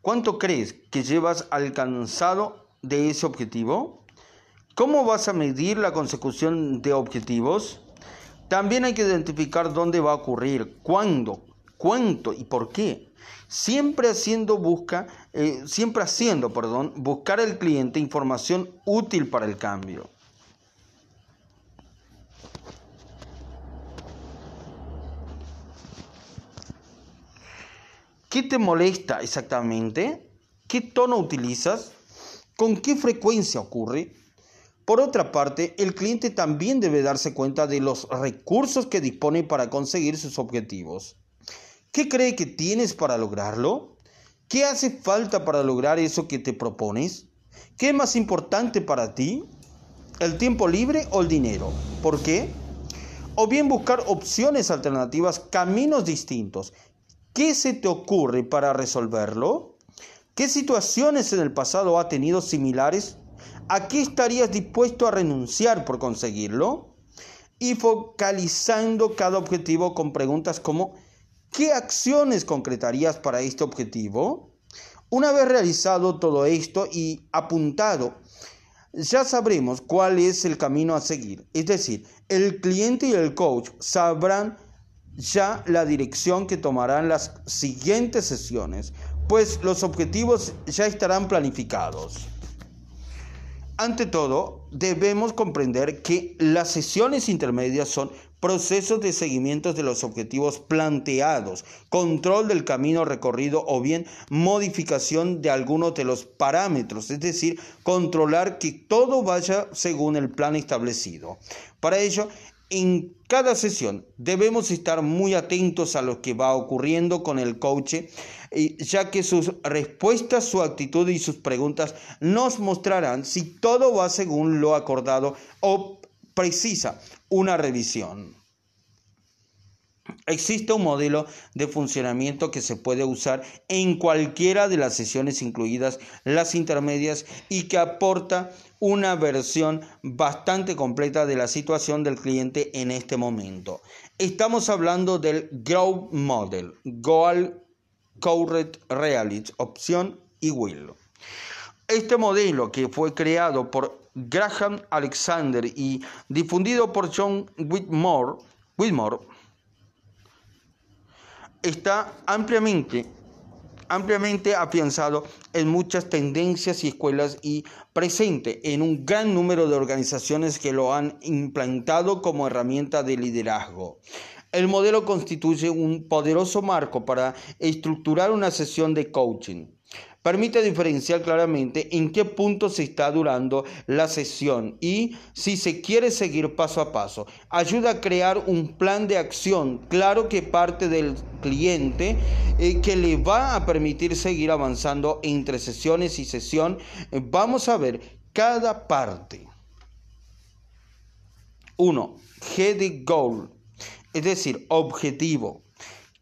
cuánto crees que llevas alcanzado de ese objetivo? ¿Cómo vas a medir la consecución de objetivos? También hay que identificar dónde va a ocurrir, cuándo, cuánto y por qué siempre haciendo busca, eh, siempre haciendo, perdón, buscar al cliente información útil para el cambio. ¿Qué te molesta exactamente? ¿Qué tono utilizas? ¿Con qué frecuencia ocurre? Por otra parte, el cliente también debe darse cuenta de los recursos que dispone para conseguir sus objetivos. ¿Qué cree que tienes para lograrlo? ¿Qué hace falta para lograr eso que te propones? ¿Qué es más importante para ti? ¿El tiempo libre o el dinero? ¿Por qué? O bien buscar opciones alternativas, caminos distintos. ¿Qué se te ocurre para resolverlo? ¿Qué situaciones en el pasado ha tenido similares? ¿A qué estarías dispuesto a renunciar por conseguirlo? Y focalizando cada objetivo con preguntas como ¿Qué acciones concretarías para este objetivo? Una vez realizado todo esto y apuntado, ya sabremos cuál es el camino a seguir. Es decir, el cliente y el coach sabrán ya la dirección que tomarán las siguientes sesiones, pues los objetivos ya estarán planificados. Ante todo, debemos comprender que las sesiones intermedias son procesos de seguimiento de los objetivos planteados, control del camino recorrido o bien modificación de algunos de los parámetros, es decir, controlar que todo vaya según el plan establecido. Para ello, en cada sesión debemos estar muy atentos a lo que va ocurriendo con el coach, ya que sus respuestas, su actitud y sus preguntas nos mostrarán si todo va según lo acordado o precisa una revisión. Existe un modelo de funcionamiento que se puede usar en cualquiera de las sesiones incluidas las intermedias y que aporta una versión bastante completa de la situación del cliente en este momento. Estamos hablando del Grow Model, Goal, Current Reality, opción y Will. Este modelo que fue creado por Graham Alexander y difundido por John Whitmore, Whitmore está ampliamente, ampliamente afianzado en muchas tendencias y escuelas y presente en un gran número de organizaciones que lo han implantado como herramienta de liderazgo. El modelo constituye un poderoso marco para estructurar una sesión de coaching Permite diferenciar claramente en qué punto se está durando la sesión y si se quiere seguir paso a paso. Ayuda a crear un plan de acción claro que parte del cliente eh, que le va a permitir seguir avanzando entre sesiones y sesión. vamos a ver cada parte. 1. Head goal, es decir, objetivo.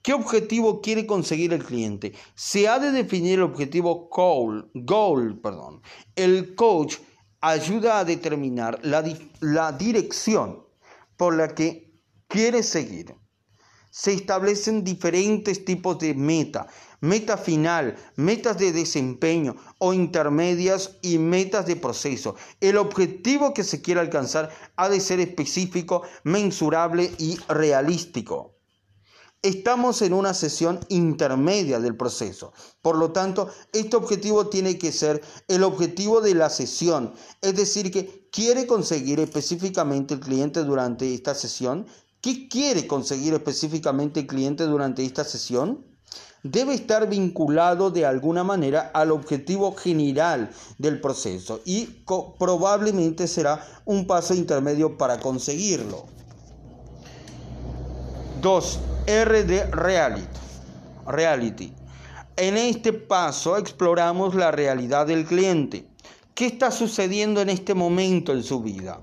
¿Qué objetivo quiere conseguir el cliente? Se ha de definir el objetivo goal, goal perdón. El coach ayuda a determinar la, la dirección por la que quiere seguir. Se establecen diferentes tipos de meta, meta final, metas de desempeño o intermedias y metas de proceso. El objetivo que se quiere alcanzar ha de ser específico, mensurable y realístico. Estamos en una sesión intermedia del proceso. Por lo tanto, este objetivo tiene que ser el objetivo de la sesión. Es decir, que quiere conseguir específicamente el cliente durante esta sesión. ¿Qué quiere conseguir específicamente el cliente durante esta sesión? Debe estar vinculado de alguna manera al objetivo general del proceso y probablemente será un paso intermedio para conseguirlo. 2. R de reality. reality. En este paso exploramos la realidad del cliente. ¿Qué está sucediendo en este momento en su vida?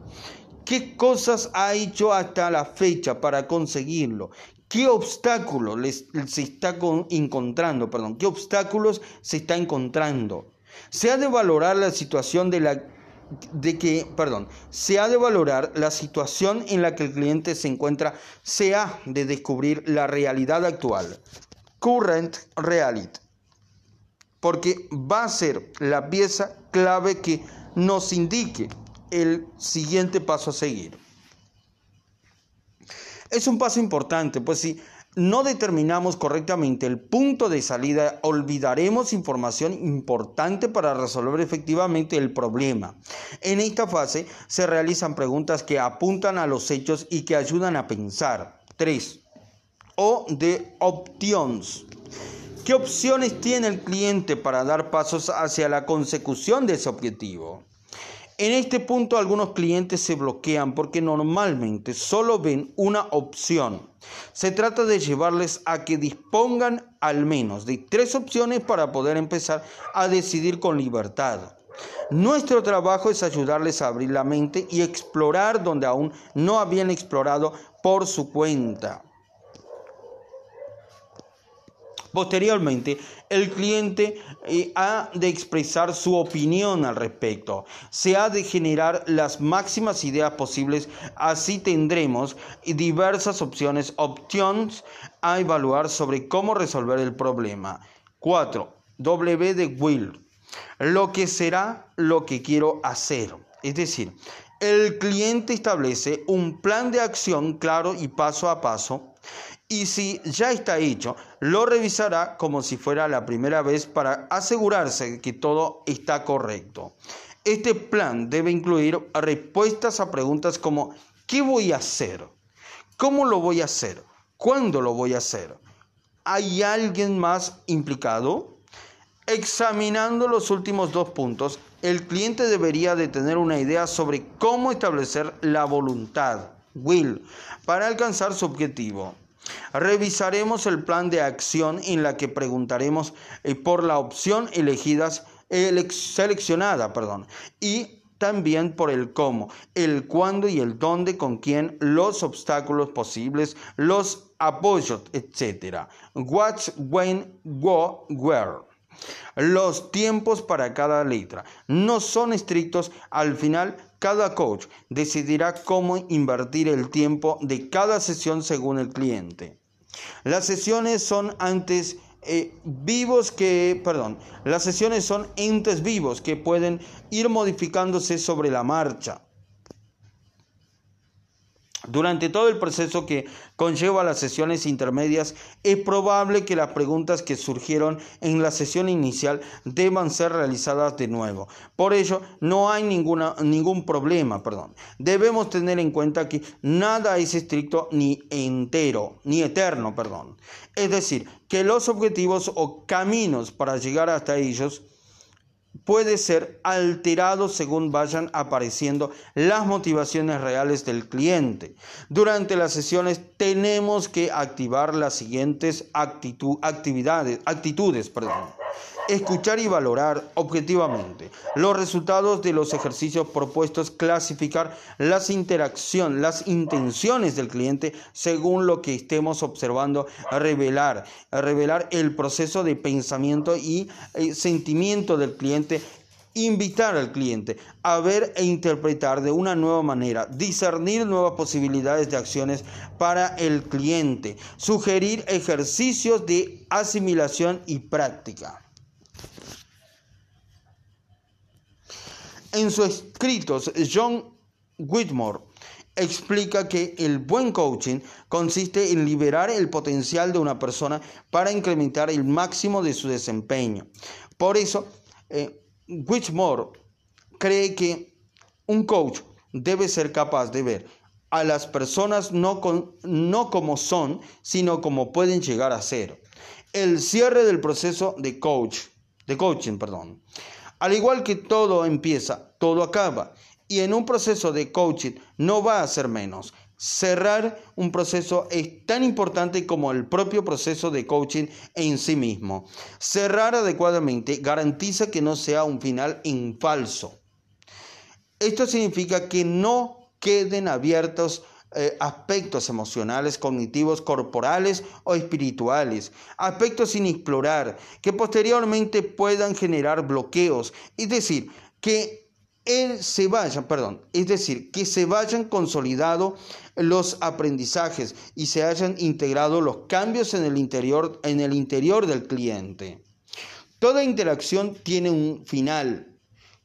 ¿Qué cosas ha hecho hasta la fecha para conseguirlo? ¿Qué obstáculos se está encontrando? Perdón, ¿qué obstáculos se está encontrando? Se ha de valorar la situación de la de que, perdón, se ha de valorar la situación en la que el cliente se encuentra, se ha de descubrir la realidad actual, current reality, porque va a ser la pieza clave que nos indique el siguiente paso a seguir. Es un paso importante, pues si no determinamos correctamente el punto de salida, olvidaremos información importante para resolver efectivamente el problema. En esta fase se realizan preguntas que apuntan a los hechos y que ayudan a pensar. 3. O de options. ¿Qué opciones tiene el cliente para dar pasos hacia la consecución de ese objetivo? En este punto algunos clientes se bloquean porque normalmente solo ven una opción. Se trata de llevarles a que dispongan al menos de tres opciones para poder empezar a decidir con libertad. Nuestro trabajo es ayudarles a abrir la mente y explorar donde aún no habían explorado por su cuenta. Posteriormente, el cliente eh, ha de expresar su opinión al respecto. Se ha de generar las máximas ideas posibles. Así tendremos diversas opciones, options a evaluar sobre cómo resolver el problema. 4. W de Will. Lo que será lo que quiero hacer. Es decir, el cliente establece un plan de acción claro y paso a paso y si ya está hecho, lo revisará como si fuera la primera vez para asegurarse que todo está correcto. Este plan debe incluir respuestas a preguntas como ¿qué voy a hacer? ¿Cómo lo voy a hacer? ¿Cuándo lo voy a hacer? ¿Hay alguien más implicado? Examinando los últimos dos puntos, el cliente debería de tener una idea sobre cómo establecer la voluntad, will, para alcanzar su objetivo. Revisaremos el plan de acción en la que preguntaremos eh, por la opción elegidas, seleccionada perdón, y también por el cómo, el cuándo y el dónde, con quién, los obstáculos posibles, los apoyos, etc. What, when, what, where. Los tiempos para cada letra no son estrictos. Al final, cada coach decidirá cómo invertir el tiempo de cada sesión según el cliente. Las sesiones son antes eh, vivos que, perdón, las sesiones son entes vivos que pueden ir modificándose sobre la marcha. Durante todo el proceso que conlleva las sesiones intermedias, es probable que las preguntas que surgieron en la sesión inicial deban ser realizadas de nuevo. Por ello, no hay ninguna, ningún problema. Perdón. Debemos tener en cuenta que nada es estricto ni entero, ni eterno. Perdón. Es decir, que los objetivos o caminos para llegar hasta ellos puede ser alterado según vayan apareciendo las motivaciones reales del cliente. Durante las sesiones tenemos que activar las siguientes actividades, actitudes. Perdón escuchar y valorar objetivamente los resultados de los ejercicios propuestos, clasificar las interacciones, las intenciones del cliente según lo que estemos observando, revelar, revelar el proceso de pensamiento y eh, sentimiento del cliente invitar al cliente a ver e interpretar de una nueva manera, discernir nuevas posibilidades de acciones para el cliente, sugerir ejercicios de asimilación y práctica. En sus escritos, John Whitmore explica que el buen coaching consiste en liberar el potencial de una persona para incrementar el máximo de su desempeño. Por eso, eh, Whitmore cree que un coach debe ser capaz de ver a las personas no, no como son, sino como pueden llegar a ser. El cierre del proceso de coach, de coaching, perdón. Al igual que todo empieza, todo acaba. Y en un proceso de coaching no va a ser menos. Cerrar un proceso es tan importante como el propio proceso de coaching en sí mismo. Cerrar adecuadamente garantiza que no sea un final en falso. Esto significa que no queden abiertos eh, aspectos emocionales, cognitivos, corporales o espirituales, aspectos sin explorar, que posteriormente puedan generar bloqueos, es decir, que se vayan, perdón, es decir, que se vayan consolidado los aprendizajes y se hayan integrado los cambios en el interior, en el interior del cliente. Toda interacción tiene un final.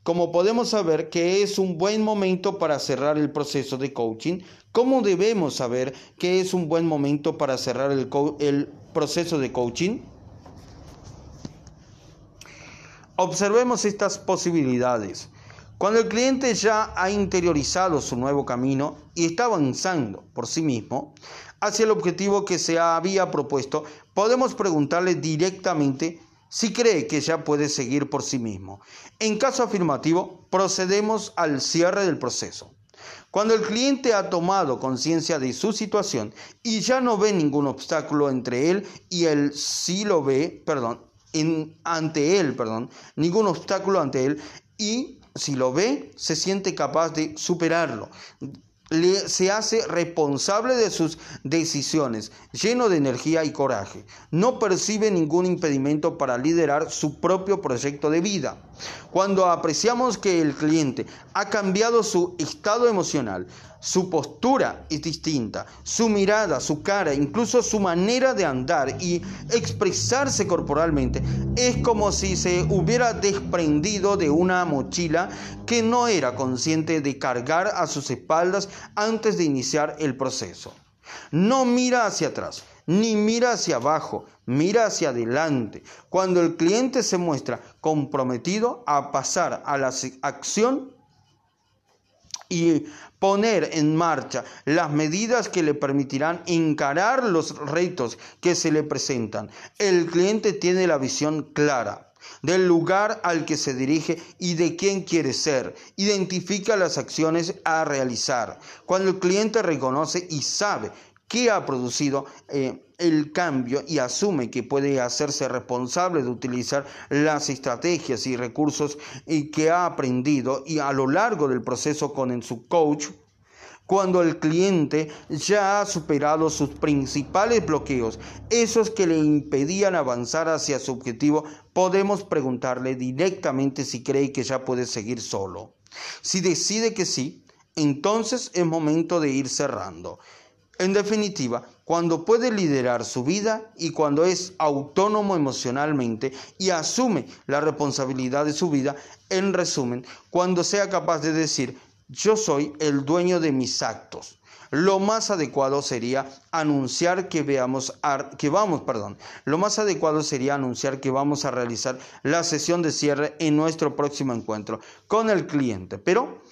Como podemos saber que es un buen momento para cerrar el proceso de coaching, ¿cómo debemos saber que es un buen momento para cerrar el, el proceso de coaching? Observemos estas posibilidades. Cuando el cliente ya ha interiorizado su nuevo camino y está avanzando por sí mismo hacia el objetivo que se había propuesto, podemos preguntarle directamente si cree que ya puede seguir por sí mismo. En caso afirmativo, procedemos al cierre del proceso. Cuando el cliente ha tomado conciencia de su situación y ya no ve ningún obstáculo entre él y él sí lo ve, perdón, ante él, perdón, ningún obstáculo ante él y si lo ve, se siente capaz de superarlo. Se hace responsable de sus decisiones, lleno de energía y coraje. No percibe ningún impedimento para liderar su propio proyecto de vida. Cuando apreciamos que el cliente ha cambiado su estado emocional, su postura es distinta, su mirada, su cara, incluso su manera de andar y expresarse corporalmente es como si se hubiera desprendido de una mochila que no era consciente de cargar a sus espaldas antes de iniciar el proceso. No mira hacia atrás, ni mira hacia abajo, mira hacia adelante. Cuando el cliente se muestra comprometido a pasar a la acción y poner en marcha las medidas que le permitirán encarar los retos que se le presentan. El cliente tiene la visión clara del lugar al que se dirige y de quién quiere ser. Identifica las acciones a realizar. Cuando el cliente reconoce y sabe qué ha producido eh, el cambio y asume que puede hacerse responsable de utilizar las estrategias y recursos que ha aprendido y a lo largo del proceso con su coach, cuando el cliente ya ha superado sus principales bloqueos, esos que le impedían avanzar hacia su objetivo, podemos preguntarle directamente si cree que ya puede seguir solo. Si decide que sí, entonces es momento de ir cerrando. En definitiva, cuando puede liderar su vida y cuando es autónomo emocionalmente y asume la responsabilidad de su vida, en resumen, cuando sea capaz de decir, yo soy el dueño de mis actos. Lo más adecuado sería anunciar que veamos que vamos, perdón. Lo más adecuado sería anunciar que vamos a realizar la sesión de cierre en nuestro próximo encuentro con el cliente, pero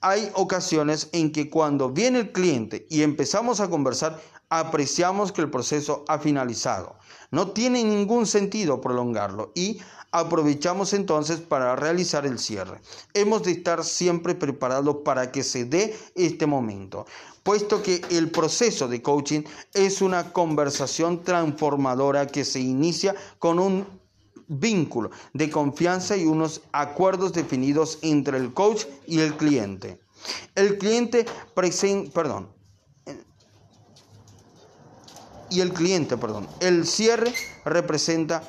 hay ocasiones en que cuando viene el cliente y empezamos a conversar, apreciamos que el proceso ha finalizado. No tiene ningún sentido prolongarlo y aprovechamos entonces para realizar el cierre. Hemos de estar siempre preparados para que se dé este momento, puesto que el proceso de coaching es una conversación transformadora que se inicia con un vínculo de confianza y unos acuerdos definidos entre el coach y el cliente. El cliente presenta, perdón, y el cliente, perdón. El cierre representa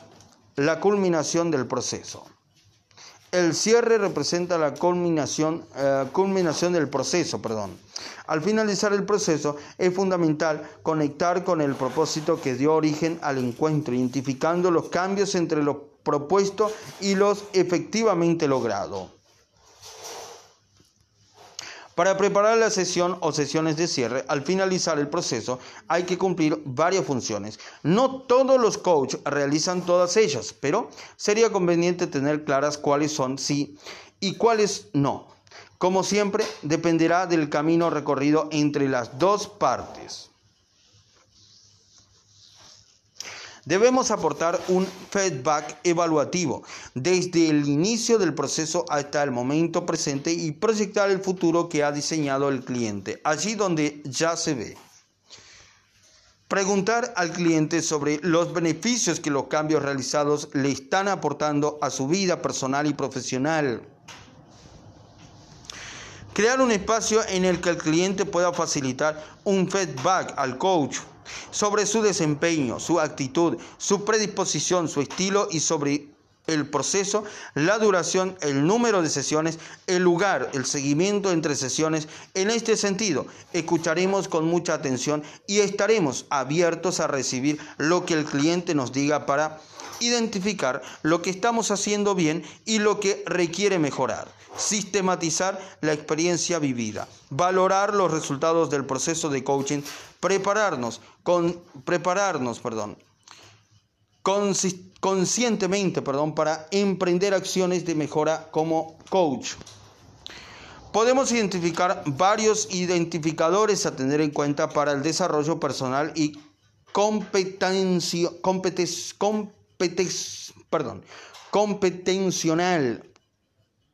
la culminación del proceso. El cierre representa la culminación, eh, culminación del proceso, perdón. Al finalizar el proceso es fundamental conectar con el propósito que dio origen al encuentro, identificando los cambios entre lo propuesto y los efectivamente logrados. Para preparar la sesión o sesiones de cierre, al finalizar el proceso hay que cumplir varias funciones. No todos los coaches realizan todas ellas, pero sería conveniente tener claras cuáles son sí y cuáles no. Como siempre, dependerá del camino recorrido entre las dos partes. Debemos aportar un feedback evaluativo desde el inicio del proceso hasta el momento presente y proyectar el futuro que ha diseñado el cliente, allí donde ya se ve. Preguntar al cliente sobre los beneficios que los cambios realizados le están aportando a su vida personal y profesional. Crear un espacio en el que el cliente pueda facilitar un feedback al coach sobre su desempeño, su actitud, su predisposición, su estilo y sobre el proceso, la duración, el número de sesiones, el lugar, el seguimiento entre sesiones. En este sentido, escucharemos con mucha atención y estaremos abiertos a recibir lo que el cliente nos diga para identificar lo que estamos haciendo bien y lo que requiere mejorar. Sistematizar la experiencia vivida, valorar los resultados del proceso de coaching, prepararnos, con, prepararnos, perdón, conscientemente, perdón, para emprender acciones de mejora como coach. Podemos identificar varios identificadores a tener en cuenta para el desarrollo personal y competencia, competencional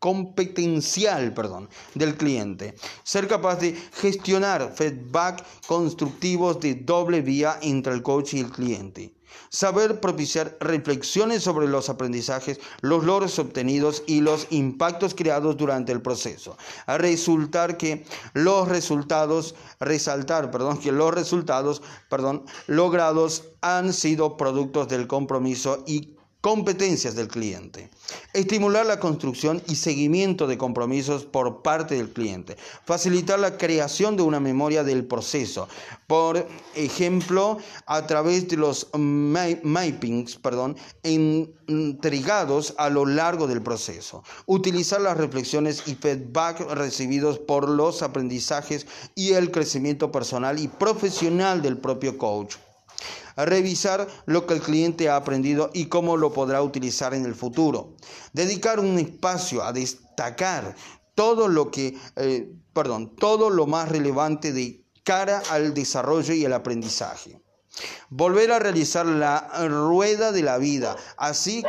competencial perdón, del cliente. Ser capaz de gestionar feedback constructivos de doble vía entre el coach y el cliente. Saber propiciar reflexiones sobre los aprendizajes, los logros obtenidos y los impactos creados durante el proceso. Resultar que los resultados, resaltar, perdón, que los resultados, perdón, logrados han sido productos del compromiso y Competencias del cliente. Estimular la construcción y seguimiento de compromisos por parte del cliente. Facilitar la creación de una memoria del proceso. Por ejemplo, a través de los mappings perdón, intrigados a lo largo del proceso. Utilizar las reflexiones y feedback recibidos por los aprendizajes y el crecimiento personal y profesional del propio coach revisar lo que el cliente ha aprendido y cómo lo podrá utilizar en el futuro. Dedicar un espacio a destacar todo lo que, eh, perdón, todo lo más relevante de cara al desarrollo y el aprendizaje. Volver a realizar la rueda de la vida. Así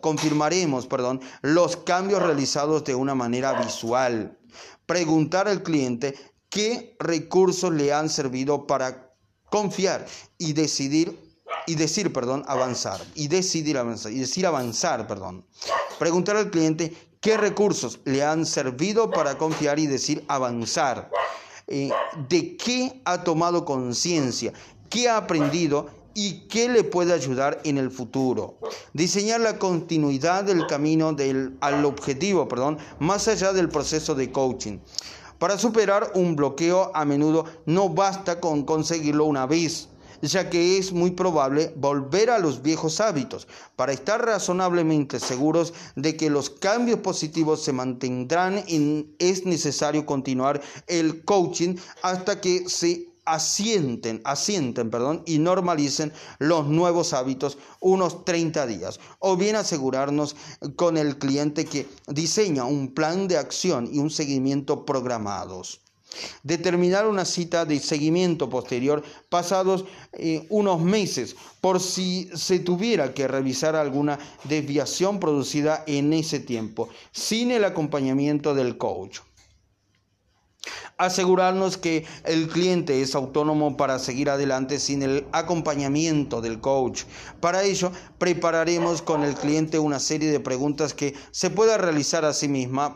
confirmaremos perdón, los cambios realizados de una manera visual. Preguntar al cliente qué recursos le han servido para confiar y decidir y decir, perdón, avanzar y decidir avanzar y decir avanzar, perdón. Preguntar al cliente qué recursos le han servido para confiar y decir avanzar. Eh, de qué ha tomado conciencia, qué ha aprendido y qué le puede ayudar en el futuro. Diseñar la continuidad del camino del, al objetivo, perdón, más allá del proceso de coaching. Para superar un bloqueo a menudo no basta con conseguirlo una vez, ya que es muy probable volver a los viejos hábitos. Para estar razonablemente seguros de que los cambios positivos se mantendrán, es necesario continuar el coaching hasta que se asienten, asienten, perdón, y normalicen los nuevos hábitos unos 30 días, o bien asegurarnos con el cliente que diseña un plan de acción y un seguimiento programados. Determinar una cita de seguimiento posterior pasados eh, unos meses por si se tuviera que revisar alguna desviación producida en ese tiempo, sin el acompañamiento del coach asegurarnos que el cliente es autónomo para seguir adelante sin el acompañamiento del coach. Para ello, prepararemos con el cliente una serie de preguntas que se pueda realizar a sí misma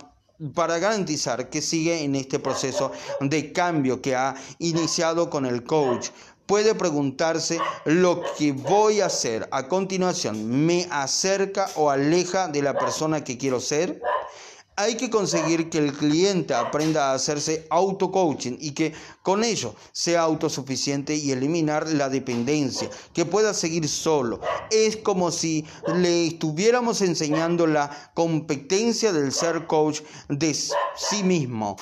para garantizar que sigue en este proceso de cambio que ha iniciado con el coach. Puede preguntarse lo que voy a hacer a continuación me acerca o aleja de la persona que quiero ser. Hay que conseguir que el cliente aprenda a hacerse auto-coaching y que con ello sea autosuficiente y eliminar la dependencia, que pueda seguir solo. Es como si le estuviéramos enseñando la competencia del ser coach de sí mismo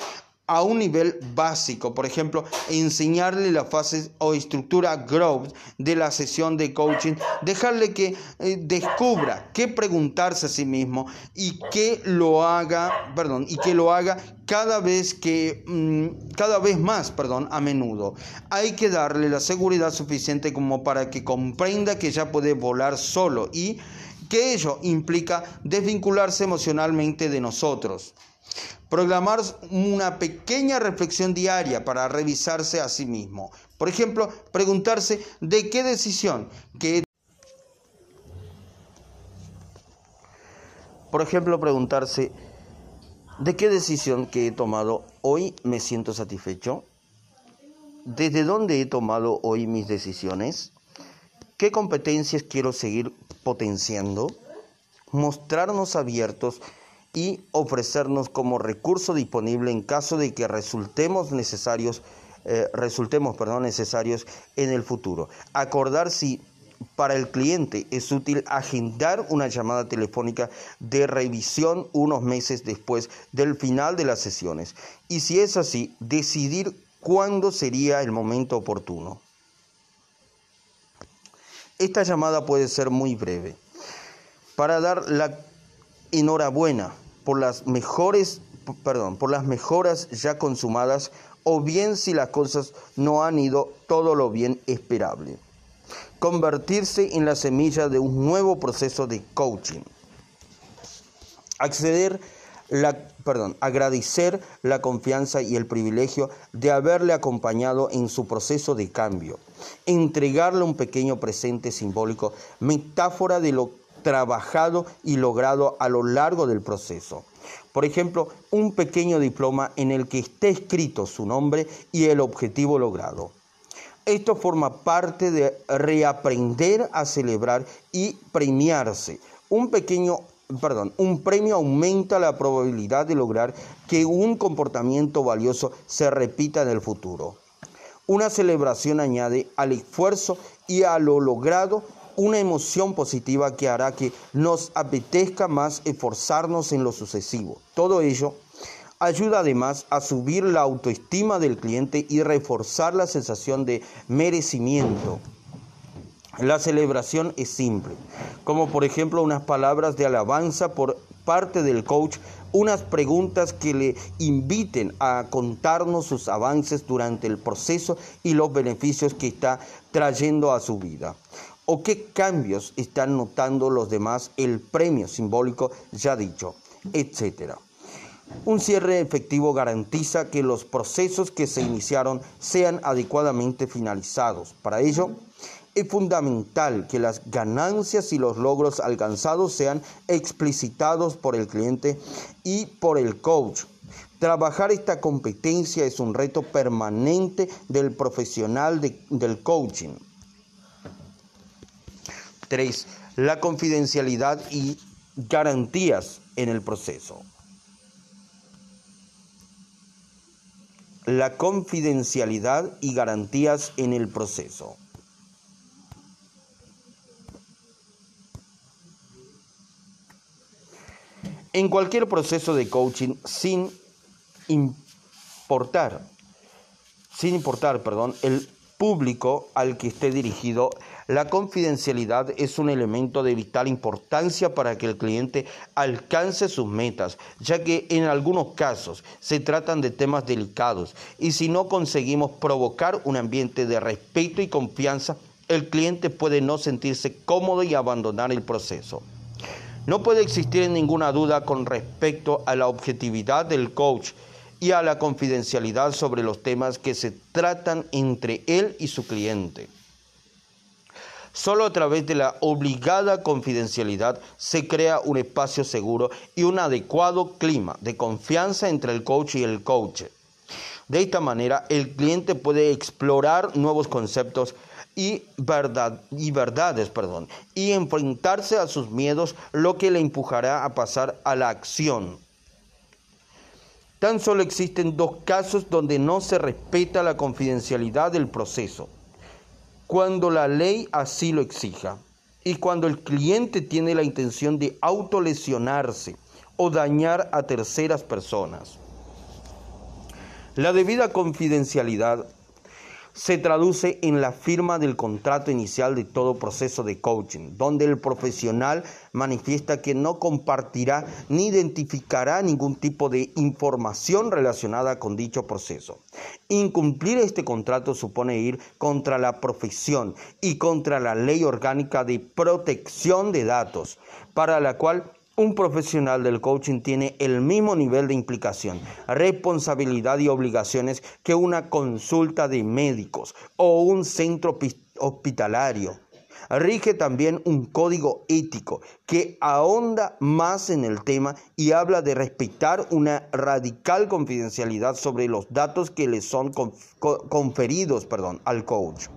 a un nivel básico, por ejemplo, enseñarle la fase o estructura growth de la sesión de coaching, dejarle que eh, descubra qué preguntarse a sí mismo y que lo haga, perdón, y que lo haga cada vez que mm, cada vez más, perdón, a menudo. Hay que darle la seguridad suficiente como para que comprenda que ya puede volar solo y que ello implica desvincularse emocionalmente de nosotros. Programar una pequeña reflexión diaria para revisarse a sí mismo. Por ejemplo, preguntarse de qué decisión que Por ejemplo, preguntarse de qué decisión que he tomado hoy me siento satisfecho. ¿Desde dónde he tomado hoy mis decisiones? ¿Qué competencias quiero seguir potenciando? Mostrarnos abiertos y ofrecernos como recurso disponible en caso de que resultemos necesarios, eh, resultemos perdón, necesarios en el futuro. Acordar si para el cliente es útil agendar una llamada telefónica de revisión unos meses después del final de las sesiones y si es así, decidir cuándo sería el momento oportuno. Esta llamada puede ser muy breve para dar la enhorabuena por las mejores, perdón, por las mejoras ya consumadas o bien si las cosas no han ido todo lo bien esperable. Convertirse en la semilla de un nuevo proceso de coaching. Acceder la, perdón, agradecer la confianza y el privilegio de haberle acompañado en su proceso de cambio. Entregarle un pequeño presente simbólico, metáfora de lo trabajado y logrado a lo largo del proceso. Por ejemplo, un pequeño diploma en el que esté escrito su nombre y el objetivo logrado. Esto forma parte de reaprender a celebrar y premiarse. Un pequeño perdón, un premio aumenta la probabilidad de lograr que un comportamiento valioso se repita en el futuro. Una celebración añade al esfuerzo y a lo logrado una emoción positiva que hará que nos apetezca más esforzarnos en lo sucesivo. Todo ello ayuda además a subir la autoestima del cliente y reforzar la sensación de merecimiento. La celebración es simple, como por ejemplo unas palabras de alabanza por parte del coach, unas preguntas que le inviten a contarnos sus avances durante el proceso y los beneficios que está trayendo a su vida o qué cambios están notando los demás, el premio simbólico ya dicho, etcétera. Un cierre efectivo garantiza que los procesos que se iniciaron sean adecuadamente finalizados. Para ello, es fundamental que las ganancias y los logros alcanzados sean explicitados por el cliente y por el coach. Trabajar esta competencia es un reto permanente del profesional del coaching. 3. La confidencialidad y garantías en el proceso. La confidencialidad y garantías en el proceso. En cualquier proceso de coaching, sin importar, sin importar, perdón, el público al que esté dirigido, la confidencialidad es un elemento de vital importancia para que el cliente alcance sus metas, ya que en algunos casos se tratan de temas delicados y si no conseguimos provocar un ambiente de respeto y confianza, el cliente puede no sentirse cómodo y abandonar el proceso. No puede existir ninguna duda con respecto a la objetividad del coach y a la confidencialidad sobre los temas que se tratan entre él y su cliente. Solo a través de la obligada confidencialidad se crea un espacio seguro y un adecuado clima de confianza entre el coach y el coach. De esta manera, el cliente puede explorar nuevos conceptos y, y verdades perdón, y enfrentarse a sus miedos, lo que le empujará a pasar a la acción. Tan solo existen dos casos donde no se respeta la confidencialidad del proceso. Cuando la ley así lo exija y cuando el cliente tiene la intención de autolesionarse o dañar a terceras personas. La debida confidencialidad se traduce en la firma del contrato inicial de todo proceso de coaching, donde el profesional manifiesta que no compartirá ni identificará ningún tipo de información relacionada con dicho proceso. Incumplir este contrato supone ir contra la profesión y contra la ley orgánica de protección de datos, para la cual un profesional del coaching tiene el mismo nivel de implicación, responsabilidad y obligaciones que una consulta de médicos o un centro hospitalario. Rige también un código ético que ahonda más en el tema y habla de respetar una radical confidencialidad sobre los datos que le son conferidos perdón, al coach.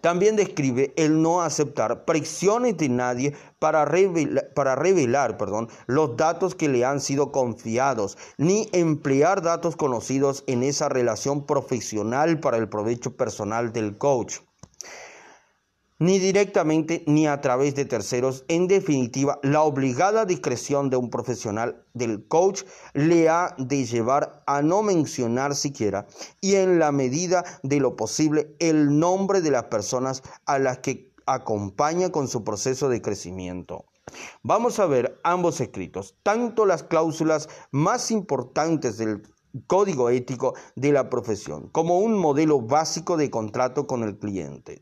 También describe el no aceptar presiones de nadie para revelar, para revelar perdón, los datos que le han sido confiados, ni emplear datos conocidos en esa relación profesional para el provecho personal del coach ni directamente ni a través de terceros. En definitiva, la obligada discreción de un profesional del coach le ha de llevar a no mencionar siquiera y en la medida de lo posible el nombre de las personas a las que acompaña con su proceso de crecimiento. Vamos a ver ambos escritos, tanto las cláusulas más importantes del código ético de la profesión como un modelo básico de contrato con el cliente.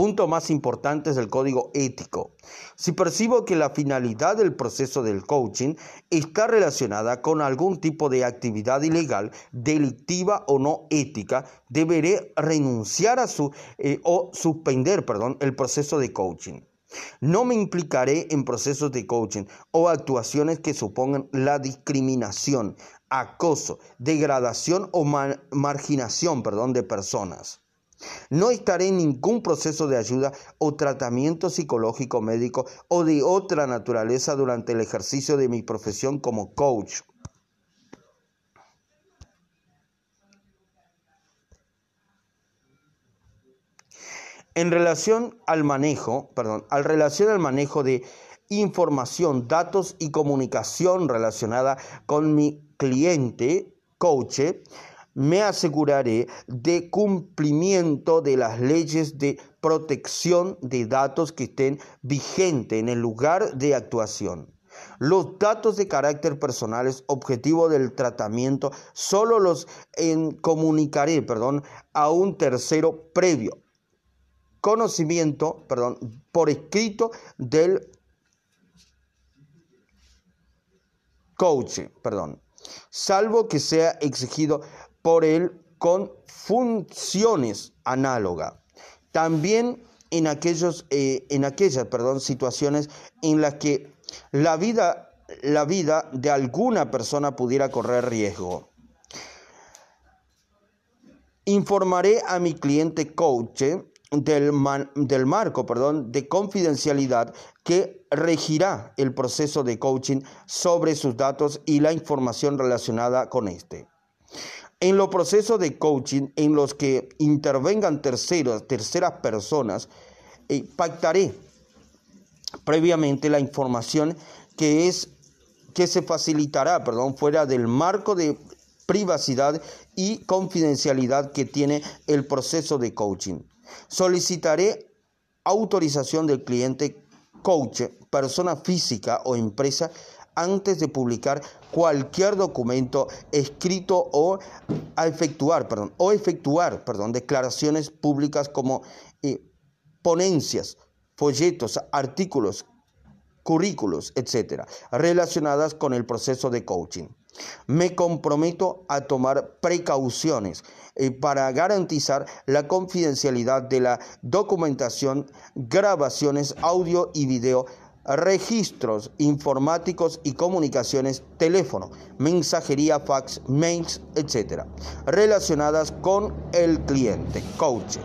Punto más importante es el código ético. Si percibo que la finalidad del proceso del coaching está relacionada con algún tipo de actividad ilegal, delictiva o no ética, deberé renunciar a su eh, o suspender, perdón, el proceso de coaching. No me implicaré en procesos de coaching o actuaciones que supongan la discriminación, acoso, degradación o marginación, perdón, de personas. No estaré en ningún proceso de ayuda o tratamiento psicológico médico o de otra naturaleza durante el ejercicio de mi profesión como coach. En relación al manejo, perdón, al relación al manejo de información, datos y comunicación relacionada con mi cliente, coach, me aseguraré de cumplimiento de las leyes de protección de datos que estén vigentes en el lugar de actuación. Los datos de carácter personal objetivo del tratamiento, solo los comunicaré perdón, a un tercero previo. Conocimiento perdón, por escrito del coach, perdón, salvo que sea exigido por él con funciones análogas. También en, aquellos, eh, en aquellas perdón, situaciones en las que la vida, la vida de alguna persona pudiera correr riesgo. Informaré a mi cliente coach del, del, marco perdón, de confidencialidad que regirá el proceso de coaching sobre sus datos y la información relacionada con este. En los procesos de coaching en los que intervengan terceros, terceras personas, eh, pactaré previamente la información que, es, que se facilitará perdón, fuera del marco de privacidad y confidencialidad que tiene el proceso de coaching. Solicitaré autorización del cliente coach, persona física o empresa antes de publicar cualquier documento escrito o efectuar, perdón, o efectuar, perdón, declaraciones públicas como eh, ponencias, folletos, artículos, currículos, etcétera, relacionadas con el proceso de coaching. Me comprometo a tomar precauciones eh, para garantizar la confidencialidad de la documentación, grabaciones, audio y video registros informáticos y comunicaciones, teléfono, mensajería, fax, mails, etc., relacionadas con el cliente, coach.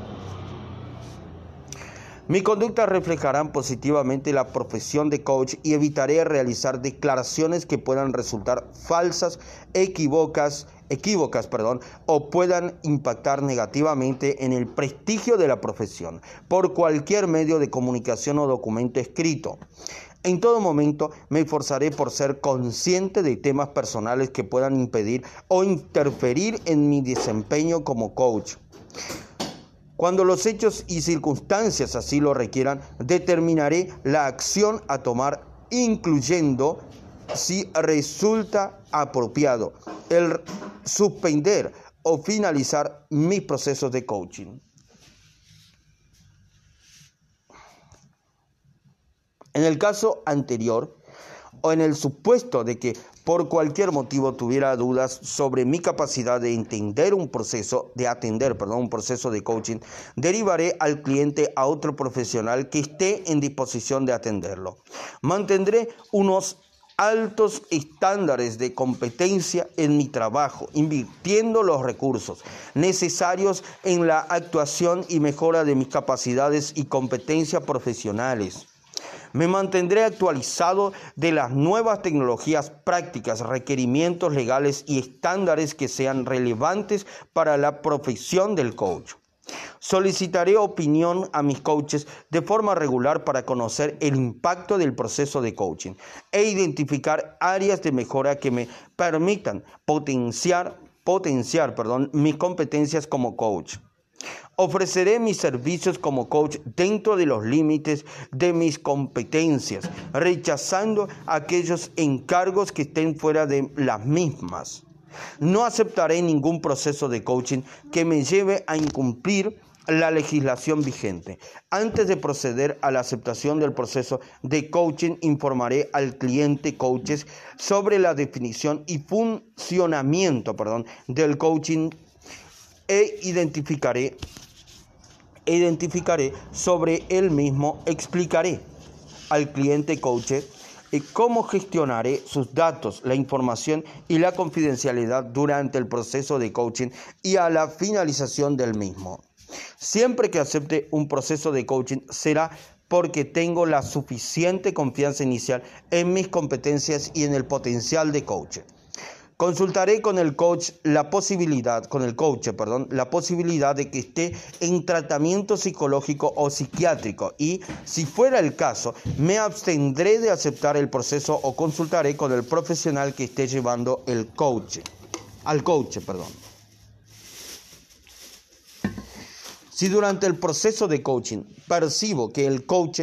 Mi conducta reflejarán positivamente la profesión de coach y evitaré realizar declaraciones que puedan resultar falsas, equivocas, equívocas perdón, o puedan impactar negativamente en el prestigio de la profesión por cualquier medio de comunicación o documento escrito. En todo momento me esforzaré por ser consciente de temas personales que puedan impedir o interferir en mi desempeño como coach. Cuando los hechos y circunstancias así lo requieran, determinaré la acción a tomar, incluyendo, si resulta apropiado, el suspender o finalizar mis procesos de coaching. En el caso anterior, o en el supuesto de que por cualquier motivo tuviera dudas sobre mi capacidad de entender un proceso, de atender, perdón, un proceso de coaching, derivaré al cliente a otro profesional que esté en disposición de atenderlo. Mantendré unos altos estándares de competencia en mi trabajo, invirtiendo los recursos necesarios en la actuación y mejora de mis capacidades y competencias profesionales. Me mantendré actualizado de las nuevas tecnologías prácticas, requerimientos legales y estándares que sean relevantes para la profesión del coach. Solicitaré opinión a mis coaches de forma regular para conocer el impacto del proceso de coaching e identificar áreas de mejora que me permitan potenciar, potenciar perdón, mis competencias como coach. Ofreceré mis servicios como coach dentro de los límites de mis competencias, rechazando aquellos encargos que estén fuera de las mismas. No aceptaré ningún proceso de coaching que me lleve a incumplir la legislación vigente. Antes de proceder a la aceptación del proceso de coaching, informaré al cliente coaches sobre la definición y funcionamiento perdón, del coaching e identificaré identificaré sobre él mismo, explicaré al cliente coach eh, cómo gestionaré sus datos, la información y la confidencialidad durante el proceso de coaching y a la finalización del mismo. Siempre que acepte un proceso de coaching será porque tengo la suficiente confianza inicial en mis competencias y en el potencial de coaching. Consultaré con el coach la posibilidad, con el coach, perdón, la posibilidad de que esté en tratamiento psicológico o psiquiátrico y, si fuera el caso, me abstendré de aceptar el proceso o consultaré con el profesional que esté llevando el coach, al coach, perdón. Si durante el proceso de coaching percibo que el coach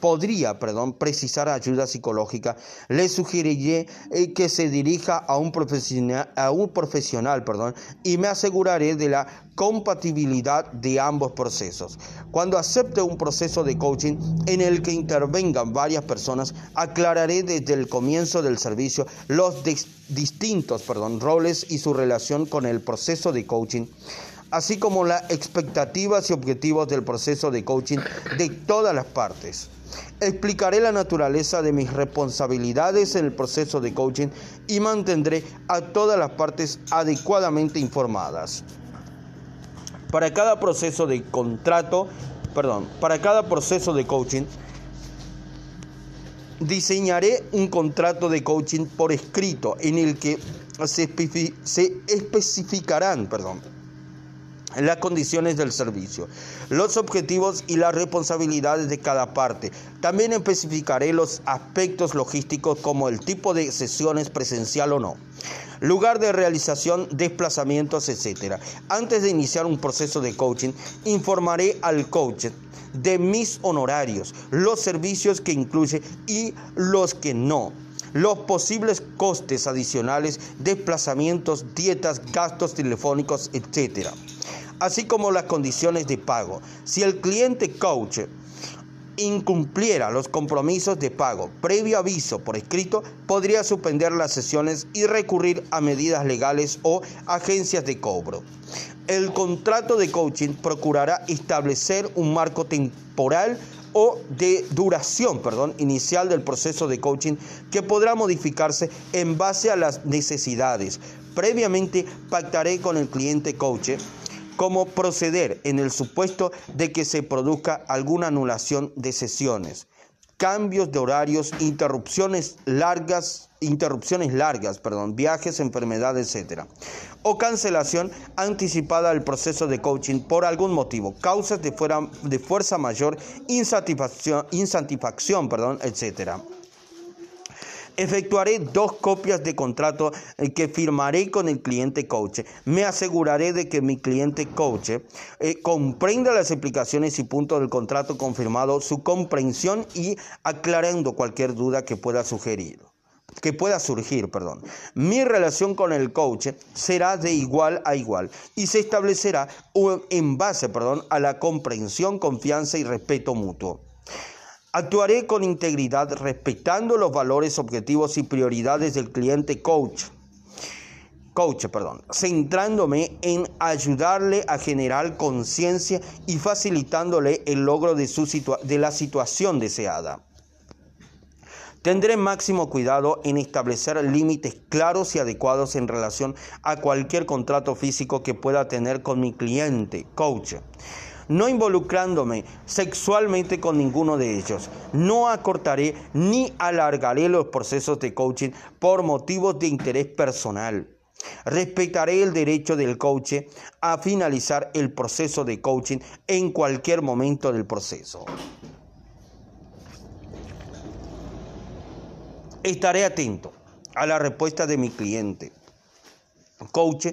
podría perdón, precisar ayuda psicológica, le sugeriré eh, que se dirija a un profesional, a un profesional perdón, y me aseguraré de la compatibilidad de ambos procesos. Cuando acepte un proceso de coaching en el que intervengan varias personas, aclararé desde el comienzo del servicio los distintos perdón, roles y su relación con el proceso de coaching así como las expectativas y objetivos del proceso de coaching de todas las partes. Explicaré la naturaleza de mis responsabilidades en el proceso de coaching y mantendré a todas las partes adecuadamente informadas. Para cada proceso de contrato, perdón, para cada proceso de coaching, diseñaré un contrato de coaching por escrito en el que se, se especificarán, perdón, las condiciones del servicio, los objetivos y las responsabilidades de cada parte. También especificaré los aspectos logísticos como el tipo de sesiones presencial o no, lugar de realización, desplazamientos, etc. Antes de iniciar un proceso de coaching, informaré al coach de mis honorarios, los servicios que incluye y los que no los posibles costes adicionales, desplazamientos, dietas, gastos telefónicos, etc así como las condiciones de pago. Si el cliente coach incumpliera los compromisos de pago previo aviso por escrito, podría suspender las sesiones y recurrir a medidas legales o agencias de cobro. El contrato de coaching procurará establecer un marco temporal o de duración, perdón, inicial del proceso de coaching que podrá modificarse en base a las necesidades. Previamente pactaré con el cliente coach cómo proceder en el supuesto de que se produzca alguna anulación de sesiones, cambios de horarios, interrupciones largas interrupciones largas, perdón, viajes, enfermedades, etc. O cancelación anticipada del proceso de coaching por algún motivo, causas de, de fuerza mayor, insatisfacción, insatisfacción perdón, etc. Efectuaré dos copias de contrato eh, que firmaré con el cliente coach. Me aseguraré de que mi cliente coach eh, comprenda las explicaciones y puntos del contrato confirmado, su comprensión y aclarando cualquier duda que pueda sugerir que pueda surgir, perdón. Mi relación con el coach será de igual a igual y se establecerá en base, perdón, a la comprensión, confianza y respeto mutuo. Actuaré con integridad respetando los valores, objetivos y prioridades del cliente coach. Coach, perdón, centrándome en ayudarle a generar conciencia y facilitándole el logro de, su de la situación deseada. Tendré máximo cuidado en establecer límites claros y adecuados en relación a cualquier contrato físico que pueda tener con mi cliente, coach no involucrándome sexualmente con ninguno de ellos. No acortaré ni alargaré los procesos de coaching por motivos de interés personal. Respetaré el derecho del coach a finalizar el proceso de coaching en cualquier momento del proceso. Estaré atento a la respuesta de mi cliente. Coach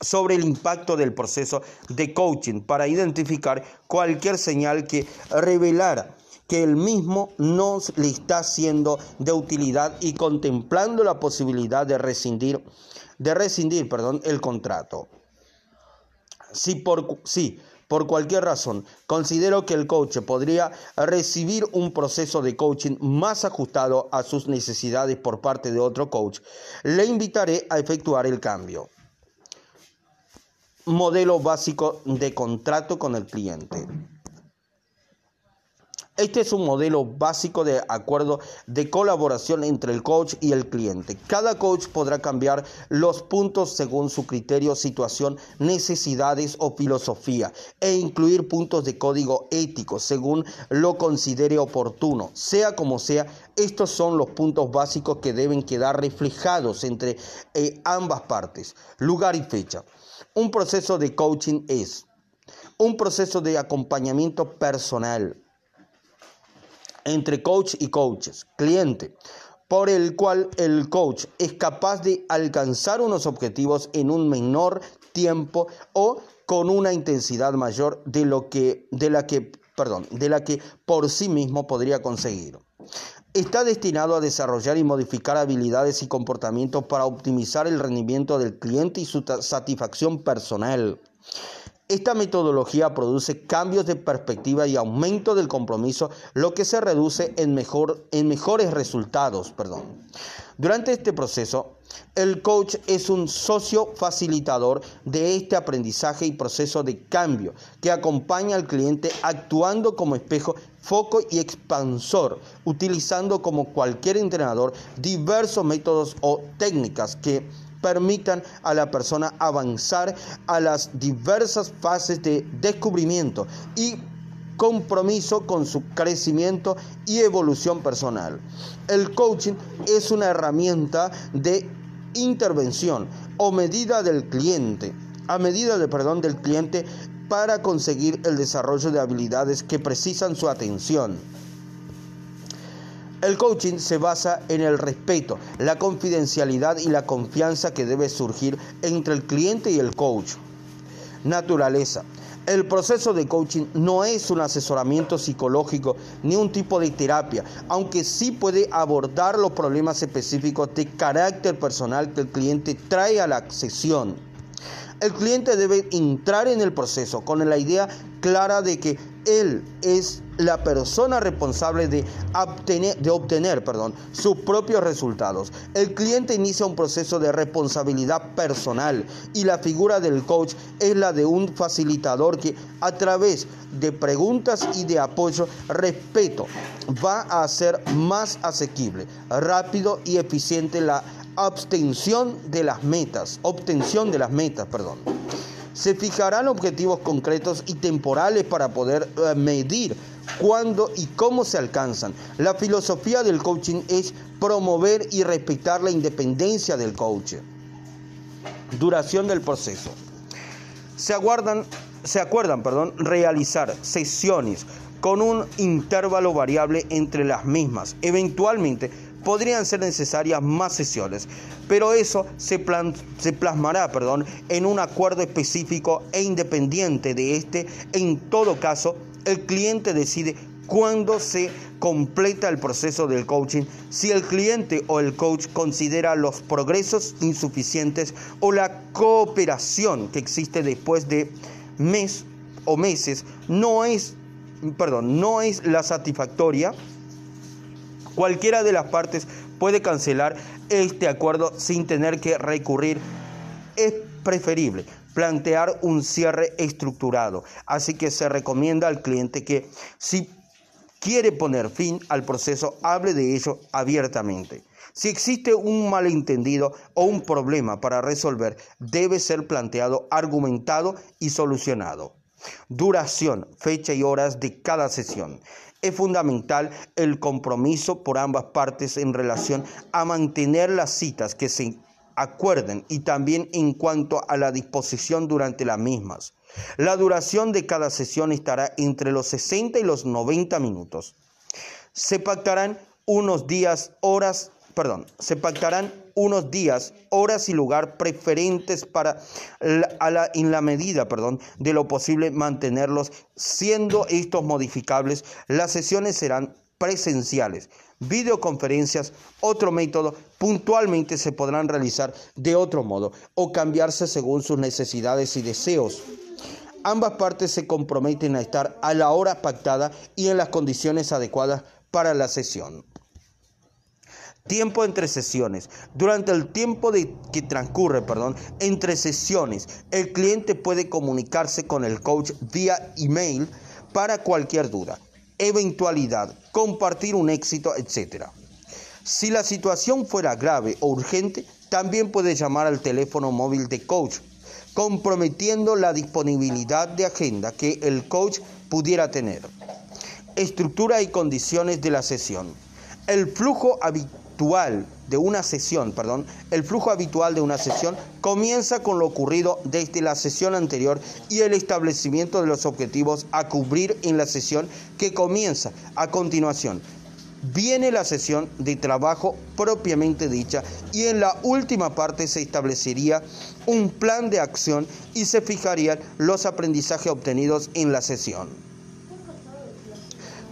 sobre el impacto del proceso de coaching para identificar cualquier señal que revelara que el mismo no le está siendo de utilidad y contemplando la posibilidad de rescindir, de rescindir perdón, el contrato. Si por, si por cualquier razón considero que el coach podría recibir un proceso de coaching más ajustado a sus necesidades por parte de otro coach, le invitaré a efectuar el cambio modelo básico de contrato con el cliente. Este es un modelo básico de acuerdo de colaboración entre el coach y el cliente. Cada coach podrá cambiar los puntos según su criterio, situación, necesidades o filosofía e incluir puntos de código ético según lo considere oportuno. Sea como sea, estos son los puntos básicos que deben quedar reflejados entre eh, ambas partes, lugar y fecha. Un proceso de coaching es un proceso de acompañamiento personal entre coach y coaches, cliente, por el cual el coach es capaz de alcanzar unos objetivos en un menor tiempo o con una intensidad mayor de lo que de la que, perdón, de la que por sí mismo podría conseguir. Está destinado a desarrollar y modificar habilidades y comportamientos para optimizar el rendimiento del cliente y su satisfacción personal. Esta metodología produce cambios de perspectiva y aumento del compromiso, lo que se reduce en, mejor, en mejores resultados. Perdón. Durante este proceso, el coach es un socio facilitador de este aprendizaje y proceso de cambio que acompaña al cliente actuando como espejo, foco y expansor, utilizando como cualquier entrenador diversos métodos o técnicas que permitan a la persona avanzar a las diversas fases de descubrimiento y compromiso con su crecimiento y evolución personal. El coaching es una herramienta de intervención o medida del cliente, a medida de perdón del cliente para conseguir el desarrollo de habilidades que precisan su atención. El coaching se basa en el respeto, la confidencialidad y la confianza que debe surgir entre el cliente y el coach. Naturaleza. El proceso de coaching no es un asesoramiento psicológico ni un tipo de terapia, aunque sí puede abordar los problemas específicos de carácter personal que el cliente trae a la sesión. El cliente debe entrar en el proceso con la idea clara de que él es la persona responsable de obtener, de obtener perdón, sus propios resultados. El cliente inicia un proceso de responsabilidad personal y la figura del coach es la de un facilitador que a través de preguntas y de apoyo, respeto, va a hacer más asequible, rápido y eficiente la abstención de las metas, obtención de las metas, perdón. Se fijarán objetivos concretos y temporales para poder eh, medir cuándo y cómo se alcanzan. La filosofía del coaching es promover y respetar la independencia del coach. Duración del proceso. Se, aguardan, se acuerdan perdón, realizar sesiones con un intervalo variable entre las mismas. Eventualmente podrían ser necesarias más sesiones, pero eso se, se, plasmará perdón, en un acuerdo específico e independiente de este. En todo caso, el cliente decide cuándo se completa el proceso del coaching, si el cliente o el coach considera los progresos insuficientes o la cooperación que existe después de mes o meses no es, perdón, no es la satisfactoria, cualquiera de las partes puede cancelar este acuerdo sin tener que recurrir. Es preferible plantear un cierre estructurado. Así que se recomienda al cliente que si quiere poner fin al proceso, hable de ello abiertamente. Si existe un malentendido o un problema para resolver, debe ser planteado, argumentado y solucionado. Duración, fecha y horas de cada sesión. Es fundamental el compromiso por ambas partes en relación a mantener las citas que se acuerden y también en cuanto a la disposición durante las mismas. La duración de cada sesión estará entre los 60 y los 90 minutos. Se pactarán unos días, horas, perdón, se pactarán unos días, horas y lugar preferentes para en la medida, perdón, de lo posible mantenerlos siendo estos modificables. Las sesiones serán presenciales, videoconferencias, otro método, puntualmente se podrán realizar de otro modo o cambiarse según sus necesidades y deseos. Ambas partes se comprometen a estar a la hora pactada y en las condiciones adecuadas para la sesión. Tiempo entre sesiones. Durante el tiempo de, que transcurre perdón, entre sesiones, el cliente puede comunicarse con el coach vía email para cualquier duda, eventualidad, compartir un éxito, etc. Si la situación fuera grave o urgente, también puede llamar al teléfono móvil de coach comprometiendo la disponibilidad de agenda que el coach pudiera tener. Estructura y condiciones de la sesión. El flujo habitual de una sesión, perdón, el flujo habitual de una sesión comienza con lo ocurrido desde la sesión anterior y el establecimiento de los objetivos a cubrir en la sesión que comienza a continuación viene la sesión de trabajo propiamente dicha y en la última parte se establecería un plan de acción y se fijarían los aprendizajes obtenidos en la sesión.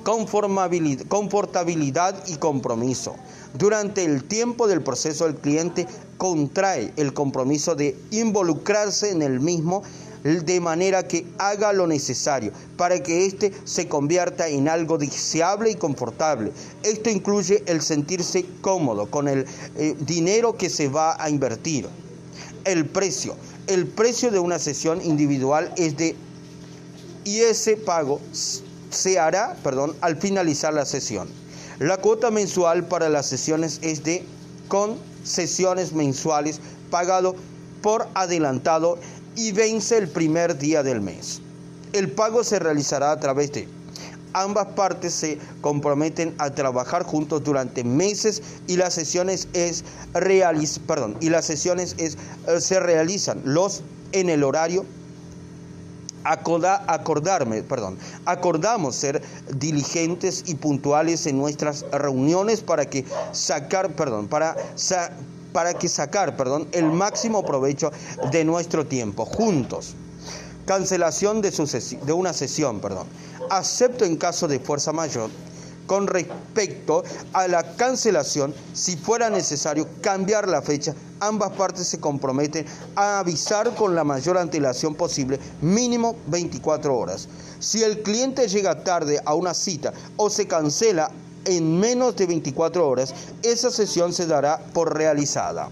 Confortabilidad y compromiso. Durante el tiempo del proceso el cliente contrae el compromiso de involucrarse en el mismo de manera que haga lo necesario para que éste se convierta en algo deseable y confortable. Esto incluye el sentirse cómodo con el eh, dinero que se va a invertir. El precio. El precio de una sesión individual es de y ese pago se hará, perdón, al finalizar la sesión. La cuota mensual para las sesiones es de con sesiones mensuales pagado por adelantado y vence el primer día del mes. El pago se realizará a través de ambas partes se comprometen a trabajar juntos durante meses y las sesiones es realiz, perdón, y las sesiones es, eh, se realizan los en el horario acordarme, perdón, acordamos ser diligentes y puntuales en nuestras reuniones para que sacar, perdón, para para que sacar, perdón, el máximo provecho de nuestro tiempo juntos. Cancelación de, de una sesión, perdón. Acepto en caso de fuerza mayor con respecto a la cancelación, si fuera necesario cambiar la fecha, ambas partes se comprometen a avisar con la mayor antelación posible, mínimo 24 horas. Si el cliente llega tarde a una cita o se cancela en menos de 24 horas, esa sesión se dará por realizada.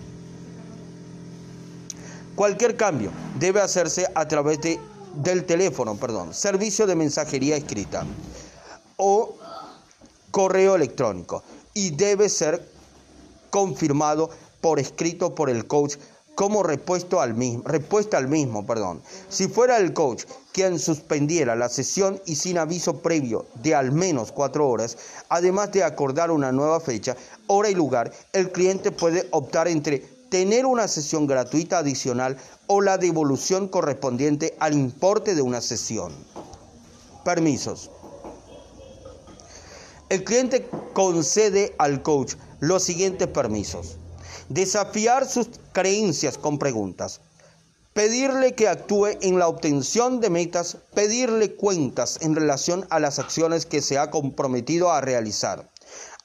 Cualquier cambio debe hacerse a través de, del teléfono, perdón, servicio de mensajería escrita o correo electrónico y debe ser confirmado por escrito por el coach como respuesta al mismo, respuesta al mismo, perdón. Si fuera el coach quien suspendiera la sesión y sin aviso previo de al menos cuatro horas, además de acordar una nueva fecha, hora y lugar, el cliente puede optar entre tener una sesión gratuita adicional o la devolución correspondiente al importe de una sesión. Permisos. El cliente concede al coach los siguientes permisos. Desafiar sus creencias con preguntas. Pedirle que actúe en la obtención de metas. Pedirle cuentas en relación a las acciones que se ha comprometido a realizar.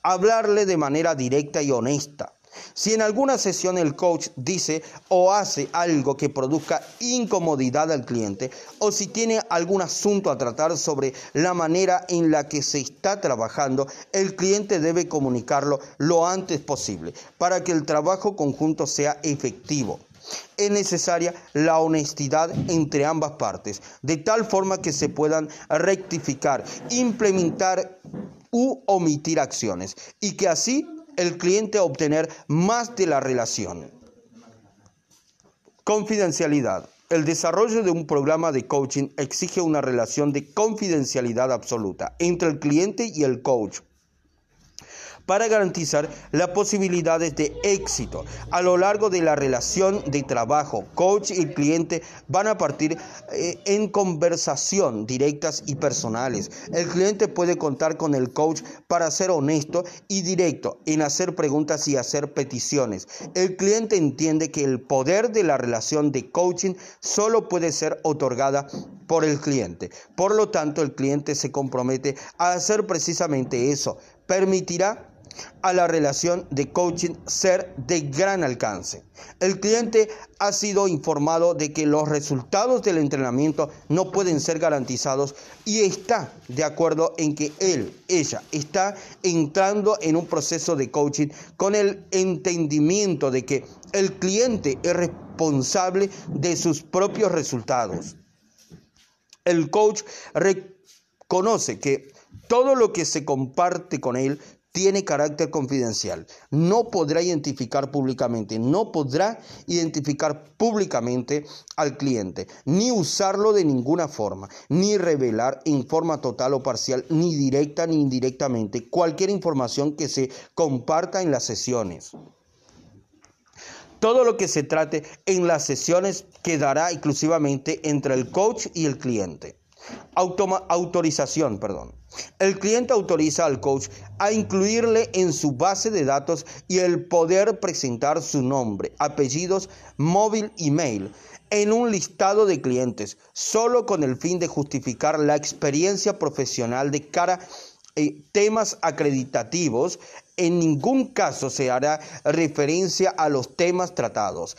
Hablarle de manera directa y honesta si en alguna sesión el coach dice o hace algo que produzca incomodidad al cliente o si tiene algún asunto a tratar sobre la manera en la que se está trabajando, el cliente debe comunicarlo lo antes posible para que el trabajo conjunto sea efectivo. Es necesaria la honestidad entre ambas partes, de tal forma que se puedan rectificar, implementar u omitir acciones y que así el cliente a obtener más de la relación. Confidencialidad. El desarrollo de un programa de coaching exige una relación de confidencialidad absoluta entre el cliente y el coach para garantizar las posibilidades de éxito. A lo largo de la relación de trabajo, coach y cliente van a partir eh, en conversación directas y personales. El cliente puede contar con el coach para ser honesto y directo en hacer preguntas y hacer peticiones. El cliente entiende que el poder de la relación de coaching solo puede ser otorgada por el cliente. Por lo tanto, el cliente se compromete a hacer precisamente eso. Permitirá a la relación de coaching ser de gran alcance. El cliente ha sido informado de que los resultados del entrenamiento no pueden ser garantizados y está de acuerdo en que él, ella, está entrando en un proceso de coaching con el entendimiento de que el cliente es responsable de sus propios resultados. El coach reconoce que todo lo que se comparte con él tiene carácter confidencial. No podrá identificar públicamente, no podrá identificar públicamente al cliente, ni usarlo de ninguna forma, ni revelar en forma total o parcial, ni directa ni indirectamente, cualquier información que se comparta en las sesiones. Todo lo que se trate en las sesiones quedará exclusivamente entre el coach y el cliente autorización, perdón. El cliente autoriza al coach a incluirle en su base de datos y el poder presentar su nombre, apellidos, móvil y mail en un listado de clientes, solo con el fin de justificar la experiencia profesional de cara a eh, temas acreditativos. En ningún caso se hará referencia a los temas tratados.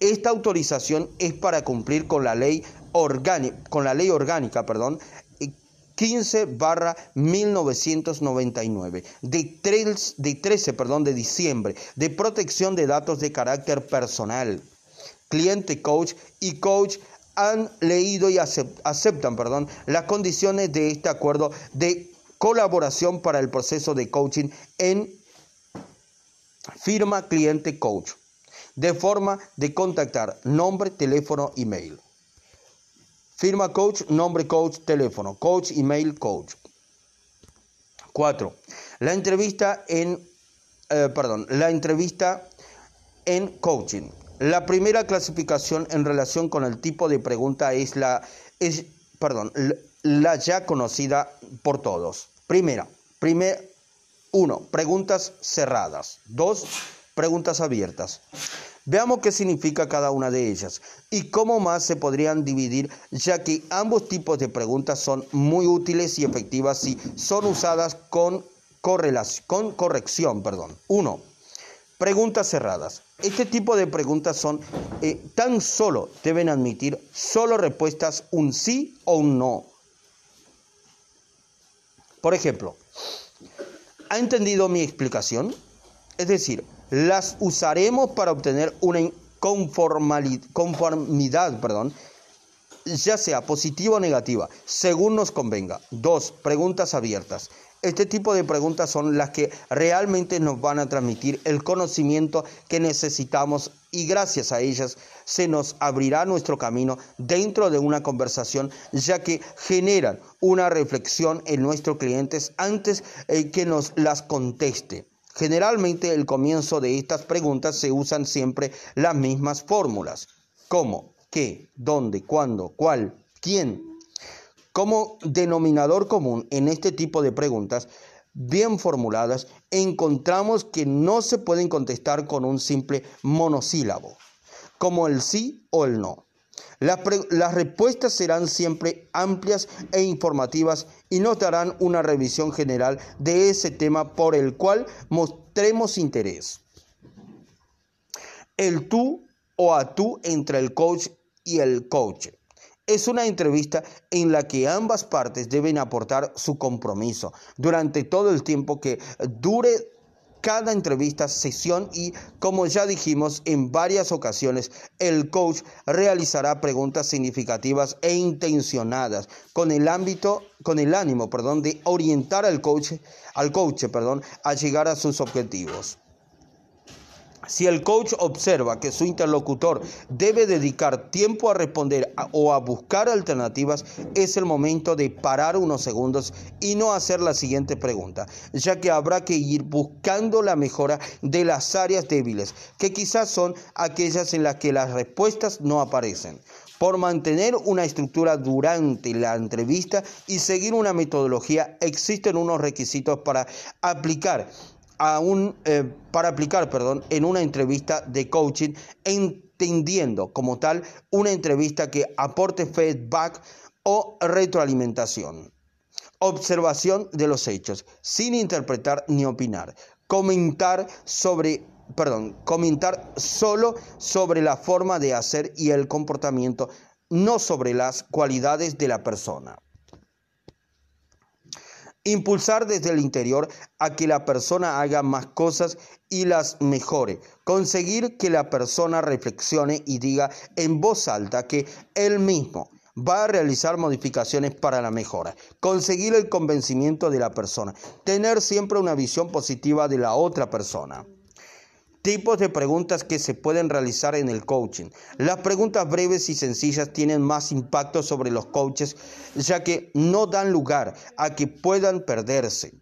Esta autorización es para cumplir con la ley orgánica, con la ley orgánica, perdón, 15 barra 1999 de, de 13 perdón, de diciembre de protección de datos de carácter personal. Cliente coach y coach han leído y aceptan perdón, las condiciones de este acuerdo de colaboración para el proceso de coaching en firma cliente coach de forma de contactar nombre, teléfono, email. Firma coach, nombre coach, teléfono, coach, email, coach. 4. La entrevista en, eh, perdón, la entrevista en coaching. La primera clasificación en relación con el tipo de pregunta es la, es, perdón, la ya conocida por todos. Primera, primer, uno, preguntas cerradas. Dos, preguntas abiertas. Veamos qué significa cada una de ellas y cómo más se podrían dividir, ya que ambos tipos de preguntas son muy útiles y efectivas si son usadas con, con corrección. Perdón. Uno, preguntas cerradas. Este tipo de preguntas son eh, tan solo deben admitir solo respuestas un sí o un no. Por ejemplo, ¿ha entendido mi explicación? Es decir, las usaremos para obtener una conformidad, perdón, ya sea positiva o negativa, según nos convenga. Dos, preguntas abiertas. Este tipo de preguntas son las que realmente nos van a transmitir el conocimiento que necesitamos y gracias a ellas se nos abrirá nuestro camino dentro de una conversación ya que generan una reflexión en nuestros clientes antes eh, que nos las conteste. Generalmente el comienzo de estas preguntas se usan siempre las mismas fórmulas. ¿Cómo? ¿Qué? ¿Dónde? ¿Cuándo? ¿Cuál? ¿Quién? Como denominador común en este tipo de preguntas bien formuladas, encontramos que no se pueden contestar con un simple monosílabo, como el sí o el no. Las, las, respuestas serán siempre amplias e informativas y nos darán una revisión general de ese tema por el cual mostremos interés. El tú o a tú entre el coach y el coach. Es una entrevista en la que ambas partes deben aportar su compromiso durante todo el tiempo que dure cada entrevista, sesión y, como ya dijimos en varias ocasiones, el coach realizará preguntas significativas e intencionadas con el ámbito, con el ánimo, perdón, de orientar al coach, al coach, perdón, a llegar a sus objetivos. Si el coach observa que su interlocutor debe dedicar tiempo a responder o a buscar alternativas, es el momento de parar unos segundos y no hacer la siguiente pregunta, ya que habrá que ir buscando la mejora de las áreas débiles, que quizás son aquellas en las que las respuestas no aparecen. Por mantener una estructura durante la entrevista y seguir una metodología, existen unos requisitos para aplicar eh, para aplicar perdón, en una entrevista de coaching, entendiendo como tal una entrevista que aporte feedback o retroalimentación. Observación de los hechos, sin interpretar ni opinar. Comentar sobre perdón, comentar solo sobre la forma de hacer y el comportamiento, no sobre las cualidades de la persona. Impulsar desde el interior a que la persona haga más cosas y las mejore. Conseguir que la persona reflexione y diga en voz alta que él mismo va a realizar modificaciones para la mejora. Conseguir el convencimiento de la persona. Tener siempre una visión positiva de la otra persona. Tipos de preguntas que se pueden realizar en el coaching. Las preguntas breves y sencillas tienen más impacto sobre los coaches ya que no dan lugar a que puedan perderse.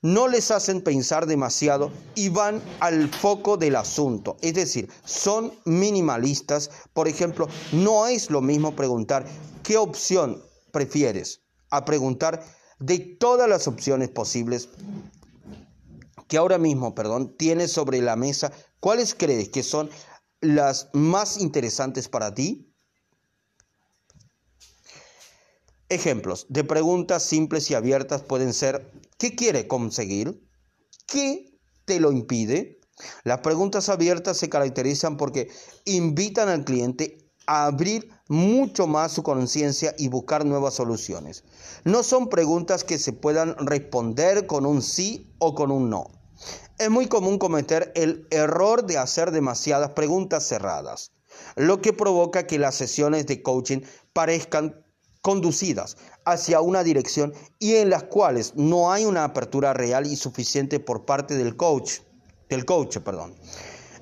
No les hacen pensar demasiado y van al foco del asunto. Es decir, son minimalistas. Por ejemplo, no es lo mismo preguntar qué opción prefieres a preguntar de todas las opciones posibles que ahora mismo, perdón, tienes sobre la mesa, ¿cuáles crees que son las más interesantes para ti? Ejemplos de preguntas simples y abiertas pueden ser, ¿qué quiere conseguir? ¿Qué te lo impide? Las preguntas abiertas se caracterizan porque invitan al cliente a abrir mucho más su conciencia y buscar nuevas soluciones. No son preguntas que se puedan responder con un sí o con un no. Es muy común cometer el error de hacer demasiadas preguntas cerradas, lo que provoca que las sesiones de coaching parezcan conducidas hacia una dirección y en las cuales no hay una apertura real y suficiente por parte del coach, del coach, perdón.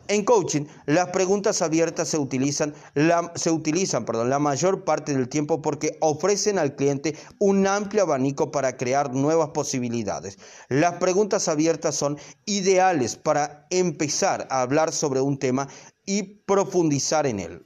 En coaching, las preguntas abiertas se utilizan, la, se utilizan perdón, la mayor parte del tiempo porque ofrecen al cliente un amplio abanico para crear nuevas posibilidades. Las preguntas abiertas son ideales para empezar a hablar sobre un tema y profundizar en él.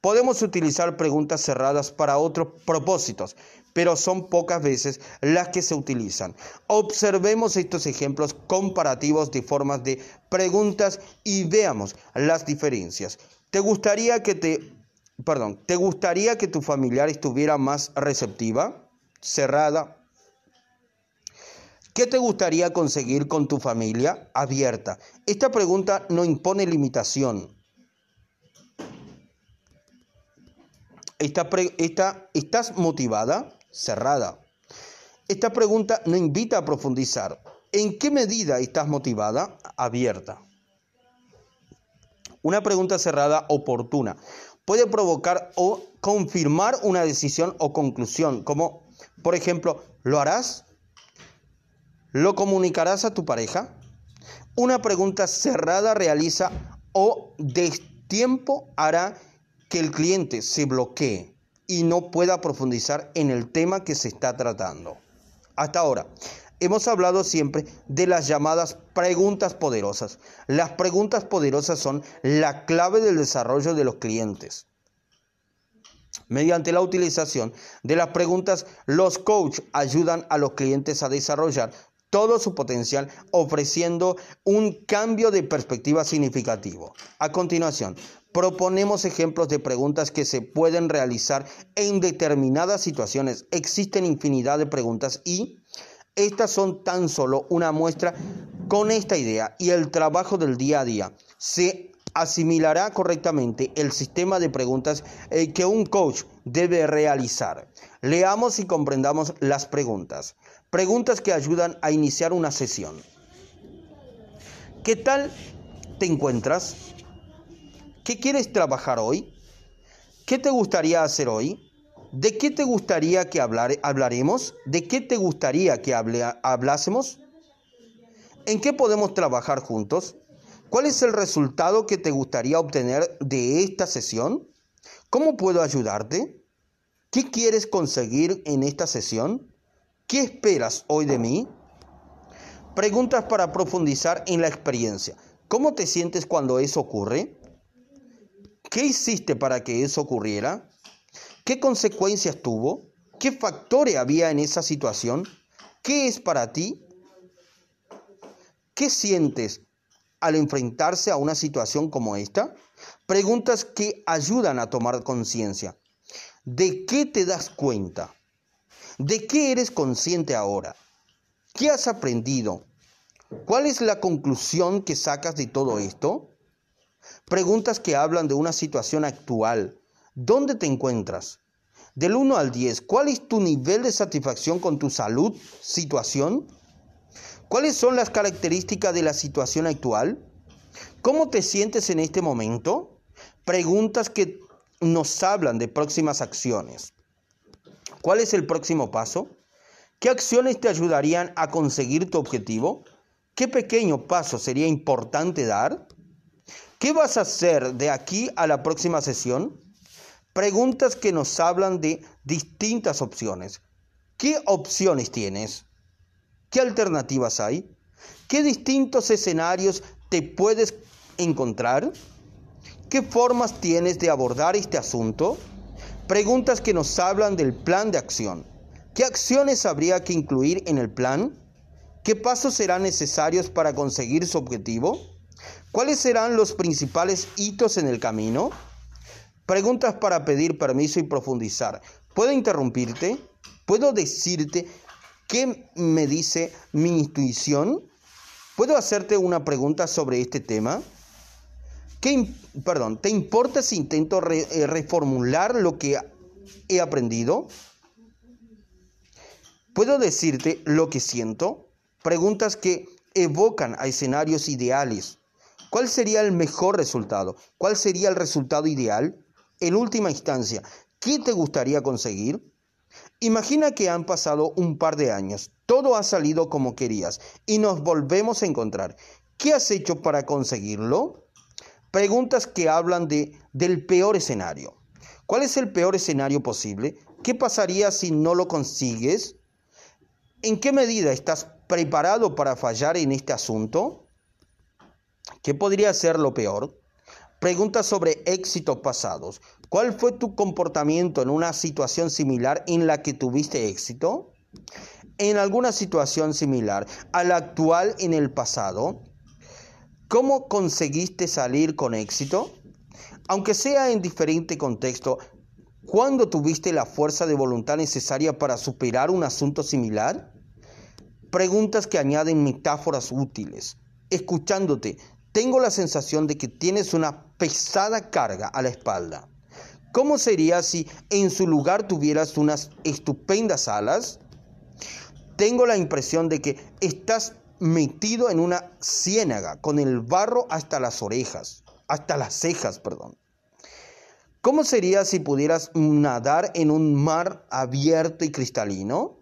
Podemos utilizar preguntas cerradas para otros propósitos, pero son pocas veces las que se utilizan. Observemos estos ejemplos comparativos de formas de preguntas y veamos las diferencias. ¿Te gustaría que te perdón, ¿te gustaría que tu familiar estuviera más receptiva, cerrada? ¿Qué te gustaría conseguir con tu familia? Abierta. Esta pregunta no impone limitación. ¿Estás motivada? cerrada. Esta pregunta no invita a profundizar. ¿En qué medida estás motivada? Abierta. Una pregunta cerrada oportuna puede provocar o confirmar una decisión o conclusión, como por ejemplo, ¿lo harás? ¿Lo comunicarás a tu pareja? Una pregunta cerrada realiza o destiempo hará que el cliente se bloquee y no pueda profundizar en el tema que se está tratando. Hasta ahora, hemos hablado siempre de las llamadas preguntas poderosas. Las preguntas poderosas son la clave del desarrollo de los clientes. Mediante la utilización de las preguntas, los coaches ayudan a los clientes a desarrollar todo su potencial, ofreciendo un cambio de perspectiva significativo. A continuación, proponemos ejemplos de preguntas que se pueden realizar en determinadas situaciones. Existen infinidad de preguntas y estas son tan solo una muestra con esta idea y el trabajo del día a día. Se asimilará correctamente el sistema de preguntas eh, que un coach debe realizar. Leamos y comprendamos las preguntas. Preguntas que ayudan a iniciar una sesión. ¿Qué tal te encuentras? ¿Qué quieres trabajar hoy? ¿Qué te gustaría hacer hoy? ¿De qué te gustaría que hablaremos? ¿De qué te gustaría que hablásemos? ¿En qué podemos trabajar juntos? ¿Cuál es el resultado que te gustaría obtener de esta sesión? ¿Cómo puedo ayudarte? ¿Qué quieres conseguir en esta sesión? ¿Qué esperas hoy de mí? Preguntas para profundizar en la experiencia. ¿Cómo te sientes cuando eso ocurre? ¿Qué hiciste para que eso ocurriera? ¿Qué consecuencias tuvo? ¿Qué factores había en esa situación? ¿Qué es para ti? ¿Qué sientes al enfrentarse a una situación como esta? Preguntas que ayudan a tomar conciencia. ¿De qué te das cuenta? ¿De qué eres consciente ahora? ¿Qué has aprendido? ¿Cuál es la conclusión que sacas de todo esto? Preguntas que hablan de una situación actual. ¿Dónde te encuentras? Del 1 al 10, ¿cuál es tu nivel de satisfacción con tu salud, situación? ¿Cuáles son las características de la situación actual? ¿Cómo te sientes en este momento? Preguntas que nos hablan de próximas acciones. ¿Cuál es el próximo paso? ¿Qué acciones te ayudarían a conseguir tu objetivo? ¿Qué pequeño paso sería importante dar? ¿Qué vas a hacer de aquí a la próxima sesión? Preguntas que nos hablan de distintas opciones. ¿Qué opciones tienes? ¿Qué alternativas hay? ¿Qué distintos escenarios te puedes encontrar? ¿Qué formas tienes de abordar este asunto? Preguntas que nos hablan del plan de acción. ¿Qué acciones habría que incluir en el plan? ¿Qué pasos serán necesarios para conseguir su objetivo? ¿Cuáles serán los principales hitos en el camino? Preguntas para pedir permiso y profundizar. ¿Puedo interrumpirte? ¿Puedo decirte qué me dice mi intuición? ¿Puedo hacerte una pregunta sobre este tema? ¿Qué, perdón, ¿Te importa si intento eh, reformular lo que he aprendido? ¿Puedo decirte lo que siento? Preguntas que evocan a escenarios ideales. ¿Cuál sería el mejor resultado? ¿Cuál sería el resultado ideal? En última instancia, ¿qué te gustaría conseguir? Imagina que han pasado un par de años, todo ha salido como querías y nos volvemos a encontrar. ¿Qué has hecho para conseguirlo? Preguntas que hablan de, del peor escenario. ¿Cuál es el peor escenario posible? ¿Qué pasaría si no lo consigues? ¿En qué medida estás preparado para fallar en este asunto? ¿Qué podría ser lo peor? Preguntas sobre éxitos pasados. ¿Cuál fue tu comportamiento en una situación similar en la que tuviste éxito? En alguna situación similar a la actual en el pasado, ¿Cómo conseguiste salir con éxito? Aunque sea en diferente contexto, ¿cuándo tuviste la fuerza de voluntad necesaria para superar un asunto similar? Preguntas que añaden metáforas útiles. Escuchándote, tengo la sensación de que tienes una pesada carga a la espalda. ¿Cómo sería si en su lugar tuvieras unas estupendas alas? Tengo la impresión de que estás metido en una ciénaga con el barro hasta las orejas, hasta las cejas, perdón. ¿Cómo sería si pudieras nadar en un mar abierto y cristalino?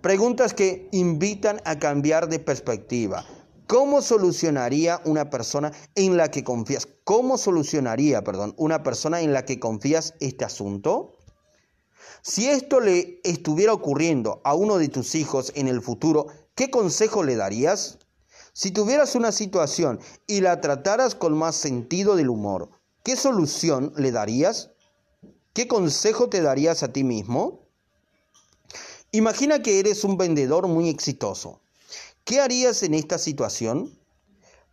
Preguntas que invitan a cambiar de perspectiva. ¿Cómo solucionaría una persona en la que confías? ¿Cómo solucionaría, perdón, una persona en la que confías este asunto? Si esto le estuviera ocurriendo a uno de tus hijos en el futuro, ¿qué consejo le darías? Si tuvieras una situación y la trataras con más sentido del humor, ¿qué solución le darías? ¿Qué consejo te darías a ti mismo? Imagina que eres un vendedor muy exitoso. ¿Qué harías en esta situación?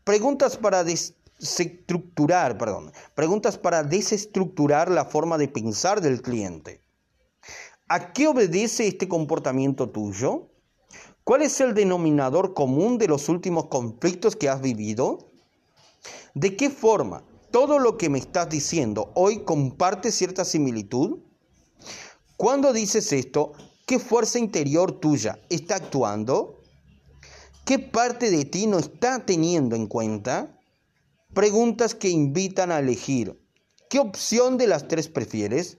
Preguntas para desestructurar, perdón, preguntas para desestructurar la forma de pensar del cliente. ¿A qué obedece este comportamiento tuyo? ¿Cuál es el denominador común de los últimos conflictos que has vivido? ¿De qué forma todo lo que me estás diciendo hoy comparte cierta similitud? Cuando dices esto, ¿qué fuerza interior tuya está actuando? ¿Qué parte de ti no está teniendo en cuenta? Preguntas que invitan a elegir. ¿Qué opción de las tres prefieres?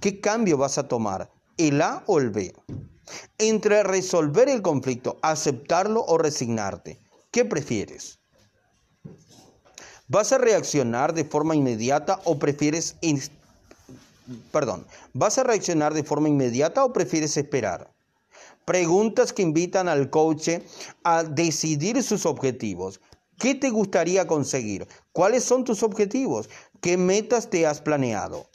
¿Qué cambio vas a tomar? ¿El A o el B? Entre resolver el conflicto, aceptarlo o resignarte, ¿qué prefieres? ¿Vas a reaccionar de forma inmediata o prefieres perdón, ¿vas a reaccionar de forma inmediata o prefieres esperar? Preguntas que invitan al coach a decidir sus objetivos. ¿Qué te gustaría conseguir? ¿Cuáles son tus objetivos? ¿Qué metas te has planeado?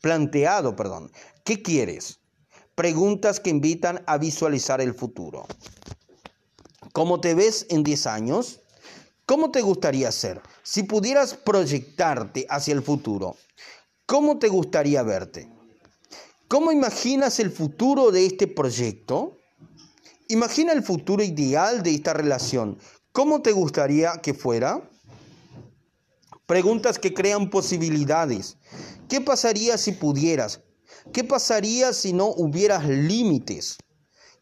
Planteado, perdón. ¿Qué quieres? Preguntas que invitan a visualizar el futuro. ¿Cómo te ves en 10 años? ¿Cómo te gustaría ser? Si pudieras proyectarte hacia el futuro, ¿cómo te gustaría verte? ¿Cómo imaginas el futuro de este proyecto? Imagina el futuro ideal de esta relación. ¿Cómo te gustaría que fuera? Preguntas que crean posibilidades. ¿Qué pasaría si pudieras? ¿Qué pasaría si no hubieras límites?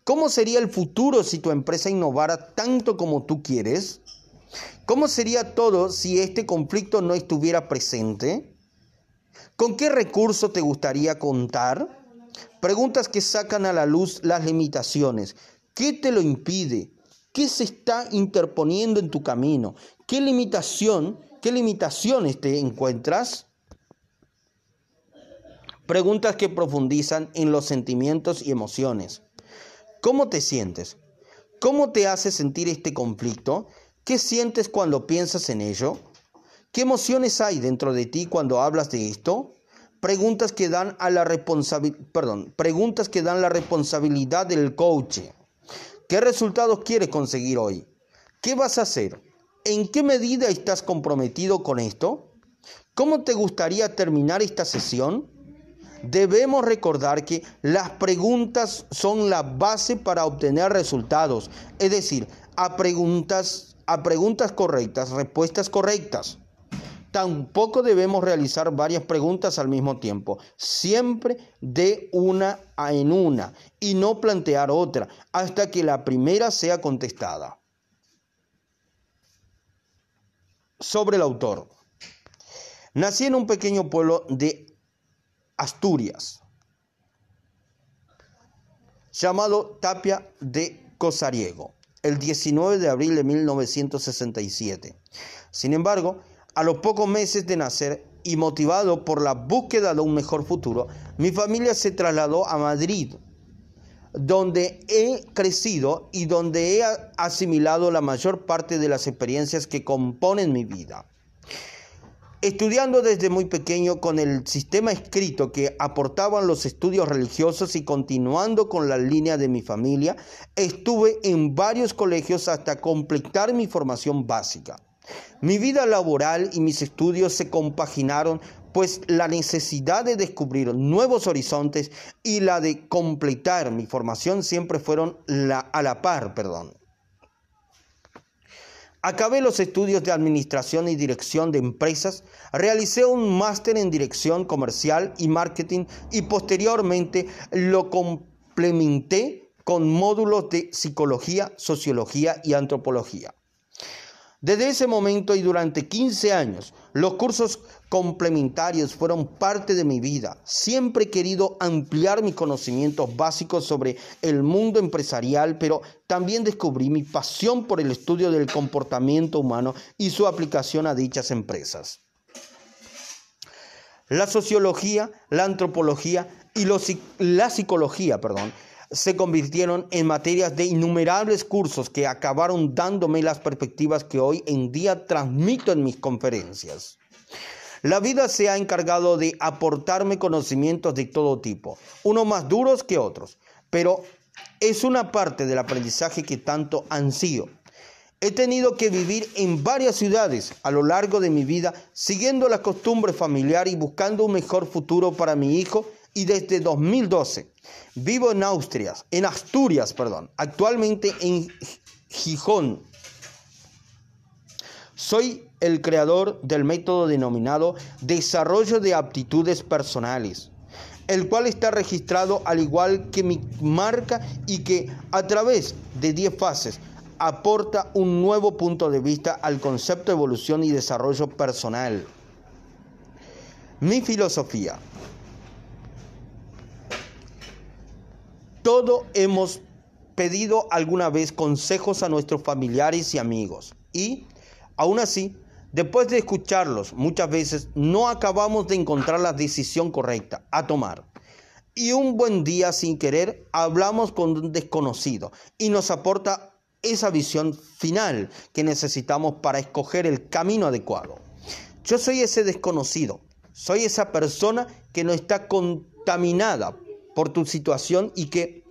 ¿Cómo sería el futuro si tu empresa innovara tanto como tú quieres? ¿Cómo sería todo si este conflicto no estuviera presente? ¿Con qué recurso te gustaría contar? Preguntas que sacan a la luz las limitaciones. ¿Qué te lo impide? ¿Qué se está interponiendo en tu camino? ¿Qué limitación, qué limitaciones te encuentras? Preguntas que profundizan en los sentimientos y emociones. ¿Cómo te sientes? ¿Cómo te hace sentir este conflicto? ¿Qué sientes cuando piensas en ello? ¿Qué emociones hay dentro de ti cuando hablas de esto? Preguntas que dan a la perdón, preguntas que dan la responsabilidad del coach. ¿Qué resultados quieres conseguir hoy? ¿Qué vas a hacer? ¿En qué medida estás comprometido con esto? ¿Cómo te gustaría terminar esta sesión? Debemos recordar que las preguntas son la base para obtener resultados, es decir, a preguntas, a preguntas correctas, respuestas correctas. Tampoco debemos realizar varias preguntas al mismo tiempo, siempre de una en una y no plantear otra hasta que la primera sea contestada. Sobre el autor. Nací en un pequeño pueblo de Asturias, llamado Tapia de Cosariego, el 19 de abril de 1967. Sin embargo, a los pocos meses de nacer y motivado por la búsqueda de un mejor futuro, mi familia se trasladó a Madrid, donde he crecido y donde he asimilado la mayor parte de las experiencias que componen mi vida. Estudiando desde muy pequeño con el sistema escrito que aportaban los estudios religiosos y continuando con la línea de mi familia, estuve en varios colegios hasta completar mi formación básica. Mi vida laboral y mis estudios se compaginaron, pues la necesidad de descubrir nuevos horizontes y la de completar mi formación siempre fueron a la par, perdón. Acabé los estudios de Administración y Dirección de Empresas, realicé un máster en Dirección Comercial y Marketing y posteriormente lo complementé con módulos de Psicología, Sociología y Antropología. Desde ese momento y durante 15 años, los cursos complementarios fueron parte de mi vida. Siempre he querido ampliar mis conocimientos básicos sobre el mundo empresarial, pero también descubrí mi pasión por el estudio del comportamiento humano y su aplicación a dichas empresas. La sociología, la antropología y la psicología, perdón, se convirtieron en materias de innumerables cursos que acabaron dándome las perspectivas que hoy en día transmito en mis conferencias. La vida se ha encargado de aportarme conocimientos de todo tipo, unos más duros que otros, pero es una parte del aprendizaje que tanto ansío. He tenido que vivir en varias ciudades a lo largo de mi vida, siguiendo la costumbre familiar y buscando un mejor futuro para mi hijo y desde 2012 vivo en Asturias, en Asturias, perdón, actualmente en Gijón. Soy el creador del método denominado desarrollo de aptitudes personales, el cual está registrado al igual que mi marca y que a través de 10 fases aporta un nuevo punto de vista al concepto de evolución y desarrollo personal. Mi filosofía Todo hemos pedido alguna vez consejos a nuestros familiares y amigos y, aún así, después de escucharlos, muchas veces no acabamos de encontrar la decisión correcta a tomar. Y un buen día sin querer hablamos con un desconocido y nos aporta esa visión final que necesitamos para escoger el camino adecuado. Yo soy ese desconocido, soy esa persona que no está contaminada por tu situación y que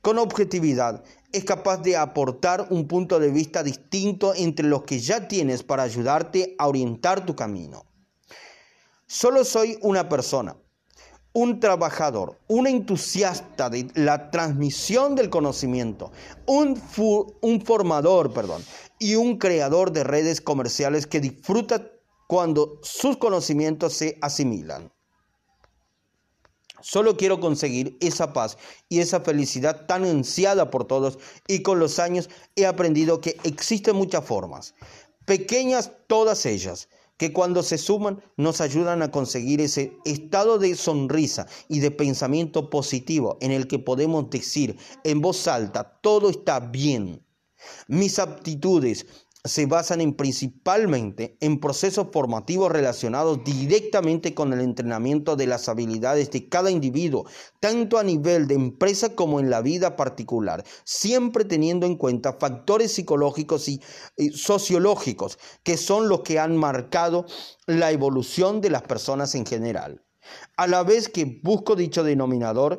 con objetividad es capaz de aportar un punto de vista distinto entre los que ya tienes para ayudarte a orientar tu camino. Solo soy una persona, un trabajador, un entusiasta de la transmisión del conocimiento, un, un formador, perdón, y un creador de redes comerciales que disfruta cuando sus conocimientos se asimilan. Solo quiero conseguir esa paz y esa felicidad tan ansiada por todos y con los años he aprendido que existen muchas formas, pequeñas todas ellas, que cuando se suman nos ayudan a conseguir ese estado de sonrisa y de pensamiento positivo en el que podemos decir en voz alta, todo está bien. Mis aptitudes, se basan en principalmente en procesos formativos relacionados directamente con el entrenamiento de las habilidades de cada individuo, tanto a nivel de empresa como en la vida particular, siempre teniendo en cuenta factores psicológicos y, sociológicos que son los que han marcado la evolución de las personas en general. A la vez que busco dicho denominador,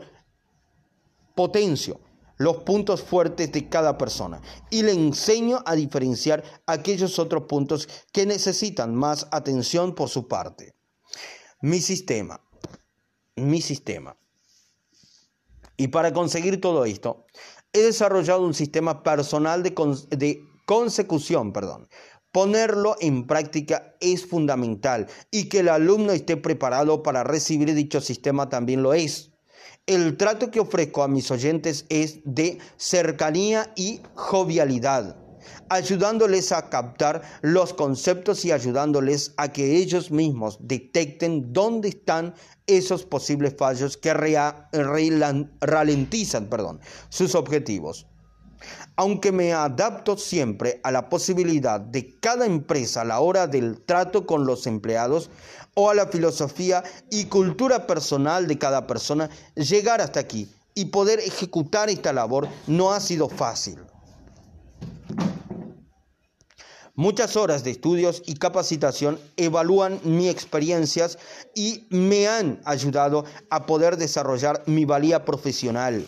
potencio los puntos fuertes de cada persona y le enseño a diferenciar aquellos otros puntos que necesitan más atención por su parte. Mi sistema, mi sistema. Y para conseguir todo esto, he desarrollado un sistema personal de, de consecución, perdón. Ponerlo en práctica es fundamental y que el alumno esté preparado para recibir dicho sistema también lo es. El trato que ofrezco a mis oyentes es de cercanía y jovialidad, ayudándoles a captar los conceptos y ayudándoles a que ellos mismos detecten dónde están esos posibles fallos que ralentizan perdón, sus objetivos. Aunque me adapto siempre a la posibilidad de cada empresa a la hora del trato con los empleados o a la filosofía y cultura personal de cada persona, llegar hasta aquí y poder ejecutar esta labor no ha sido fácil. Muchas horas de estudios y capacitación evalúan mis experiencias y me han ayudado a poder desarrollar mi valía profesional.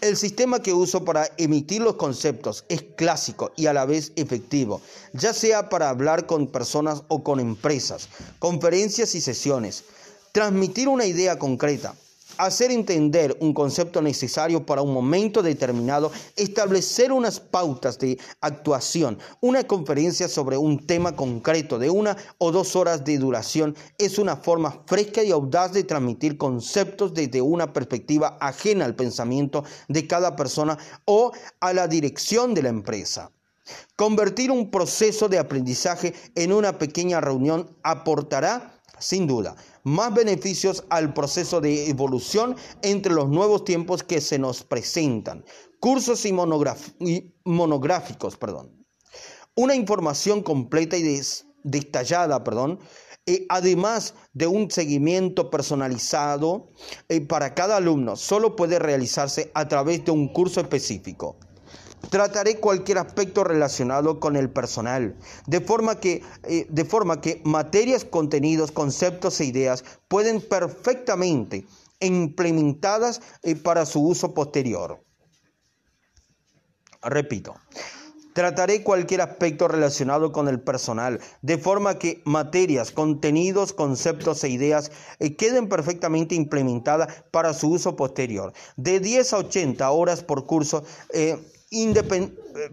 El sistema que uso para emitir los conceptos es clásico y a la vez efectivo, ya sea para hablar con personas o con empresas, conferencias y sesiones. Transmitir una idea concreta, hacer entender un concepto necesario para un momento determinado, establecer unas pautas de actuación, una conferencia sobre un tema concreto de una o dos horas de duración es una forma fresca y audaz de transmitir conceptos desde una perspectiva ajena al pensamiento de cada persona o a la dirección de la empresa. Convertir un proceso de aprendizaje en una pequeña reunión aportará, sin duda, más beneficios al proceso de evolución entre los nuevos tiempos que se nos presentan. Cursos y, monográficos, perdón. Una información completa y detallada, perdón, eh, además de un seguimiento personalizado eh, para cada alumno, solo puede realizarse a través de un curso específico. Trataré cualquier aspecto relacionado con el personal, de forma que, eh, de forma que materias, contenidos, conceptos e ideas pueden perfectamente implementadas eh, para su uso posterior. Repito, Trataré cualquier aspecto relacionado con el personal, de forma que materias, contenidos, conceptos e ideas eh, queden perfectamente implementadas para su uso posterior. De 10 a 80 horas por curso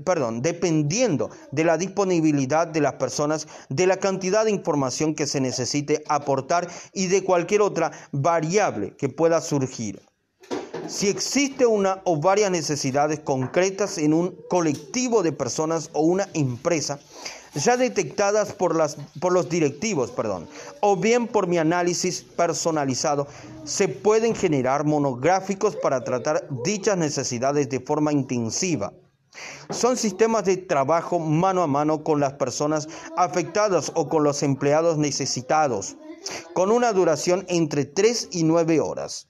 perdón, dependiendo de la disponibilidad de las personas, de la cantidad de información que se necesite aportar y de cualquier otra variable que pueda surgir. Si existe una o varias necesidades concretas en un colectivo de personas o una empresa, ya detectadas por, las, por los directivos, perdón, o bien por mi análisis personalizado, se pueden generar monográficos para tratar dichas necesidades de forma intensiva. Son sistemas de trabajo mano a mano con las personas afectadas o con los empleados necesitados, con una duración entre 3 y 9 horas,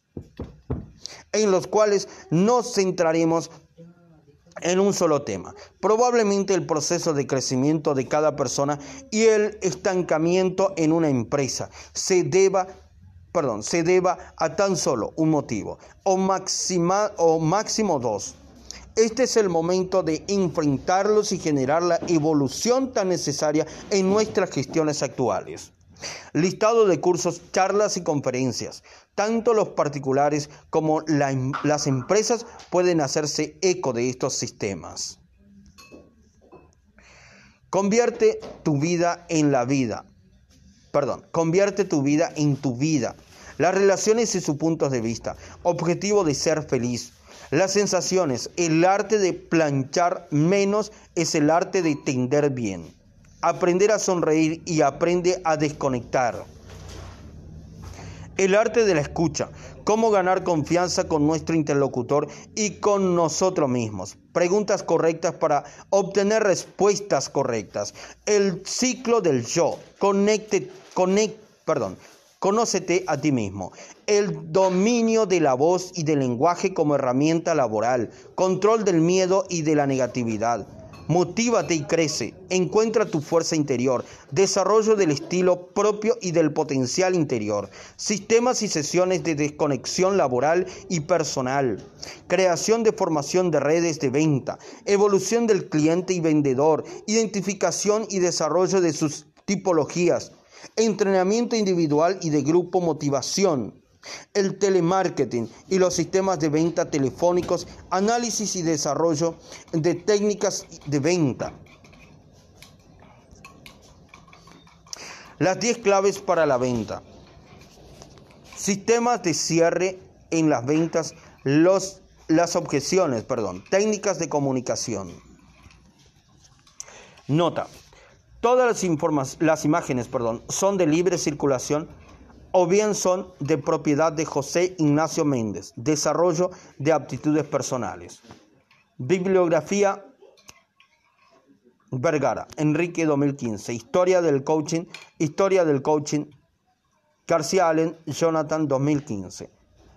en los cuales nos centraremos en un solo tema. Probablemente el proceso de crecimiento de cada persona y el estancamiento en una empresa se deba perdón, se deba a tan solo un motivo o, máxima, o máximo dos. Este es el momento de enfrentarlos y generar la evolución tan necesaria en nuestras gestiones actuales. Listado de cursos, charlas y conferencias. Tanto los particulares como em, las empresas pueden hacerse eco de estos sistemas. Convierte tu vida en la vida. Perdón, convierte tu vida en tu vida. Las relaciones y sus puntos de vista. Objetivo de ser feliz. Las sensaciones. El arte de planchar menos es el arte de tender bien aprender a sonreír y aprende a desconectar. El arte de la escucha, cómo ganar confianza con nuestro interlocutor y con nosotros mismos. Preguntas correctas para obtener respuestas correctas. El ciclo del yo, conecte, conect, perdón, conócete a ti mismo. El dominio de la voz y del lenguaje como herramienta laboral. Control del miedo y de la negatividad Motívate y crece. Encuentra tu fuerza interior. Desarrollo del estilo propio y del potencial interior. Sistemas y sesiones de desconexión laboral y personal. Creación de formación de redes de venta. Evolución del cliente y vendedor. Identificación y desarrollo de sus tipologías. Entrenamiento individual y de grupo motivación el telemarketing y los sistemas de venta telefónicos, análisis y desarrollo de técnicas de venta. Las 10 claves para la venta. Sistemas de cierre en las ventas, los, las objeciones, perdón, técnicas de comunicación. Nota. Todas las, las imágenes perdón, son de libre circulación o bien son de propiedad de José Ignacio Méndez, desarrollo de aptitudes personales. Bibliografía Vergara, Enrique 2015, Historia del Coaching, Historia del Coaching, García Allen, Jonathan 2015.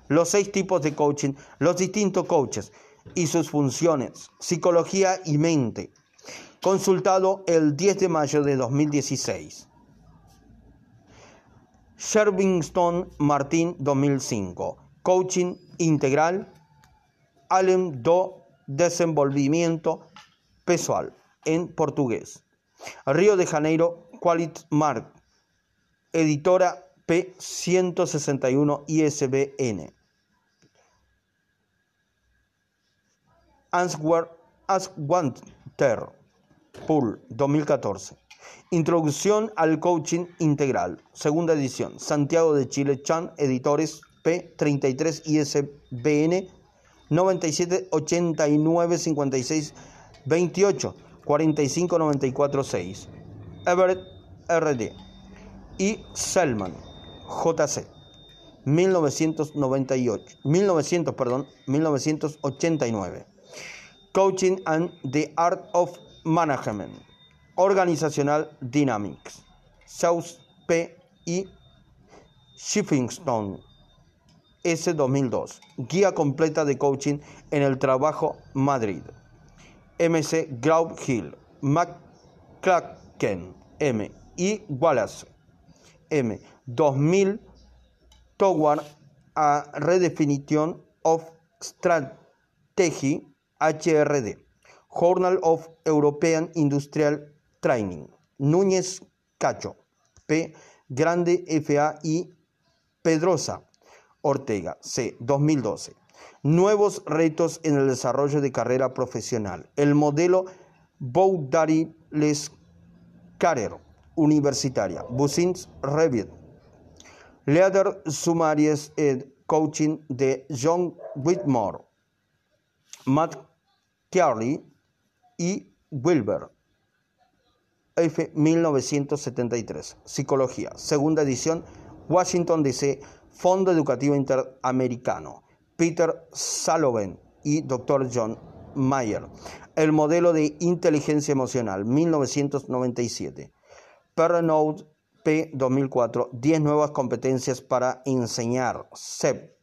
Los seis tipos de coaching, los distintos coaches y sus funciones, psicología y mente. Consultado el 10 de mayo de 2016. Shervingston Martín 2005. Coaching integral. Alem do desenvolvimiento pessoal en portugués. Río de Janeiro Qualit Mark. Editora P161 ISBN. Answer Aswanter Pool 2014. Introducción al Coaching Integral, segunda edición, Santiago de Chile, Chan, editores P33 ISBN 97 89 56 28 45946, Everett RD y Selman JC 1998 1900 perdón 1989 Coaching and the Art of Management Organizational Dynamics South P y Shippingstone S 2002 Guía completa de coaching en el trabajo Madrid. MC Grau Hill McCracken M y Wallace M 2000 Toward a Redefinition of Strategy HRD Journal of European Industrial Training Núñez Cacho P Grande FA y Pedrosa Ortega C 2012 Nuevos retos en el desarrollo de carrera profesional el modelo Boudary Les universitaria. Busins Revit. Leader Summaries ed Coaching de John Whitmore. Matt Carley y Wilber. F. 1973. Psicología. Segunda edición. Washington DC. Fondo Educativo Interamericano. Peter Saloven y Dr. John Mayer. El modelo de inteligencia emocional. 1997. Pernoud P 2004, 10 nuevas competencias para enseñar. CEP.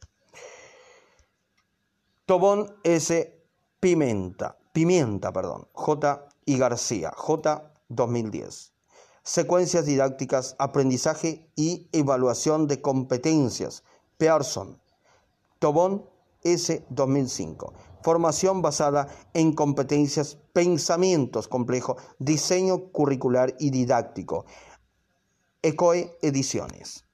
Tobón S. Pimenta, Pimienta, perdón, J. y García, J. 2010. Secuencias didácticas, aprendizaje y evaluación de competencias. Pearson. Tobón S. 2005. Formación basada en competencias, pensamientos complejos, diseño curricular y didáctico. ECOE Ediciones.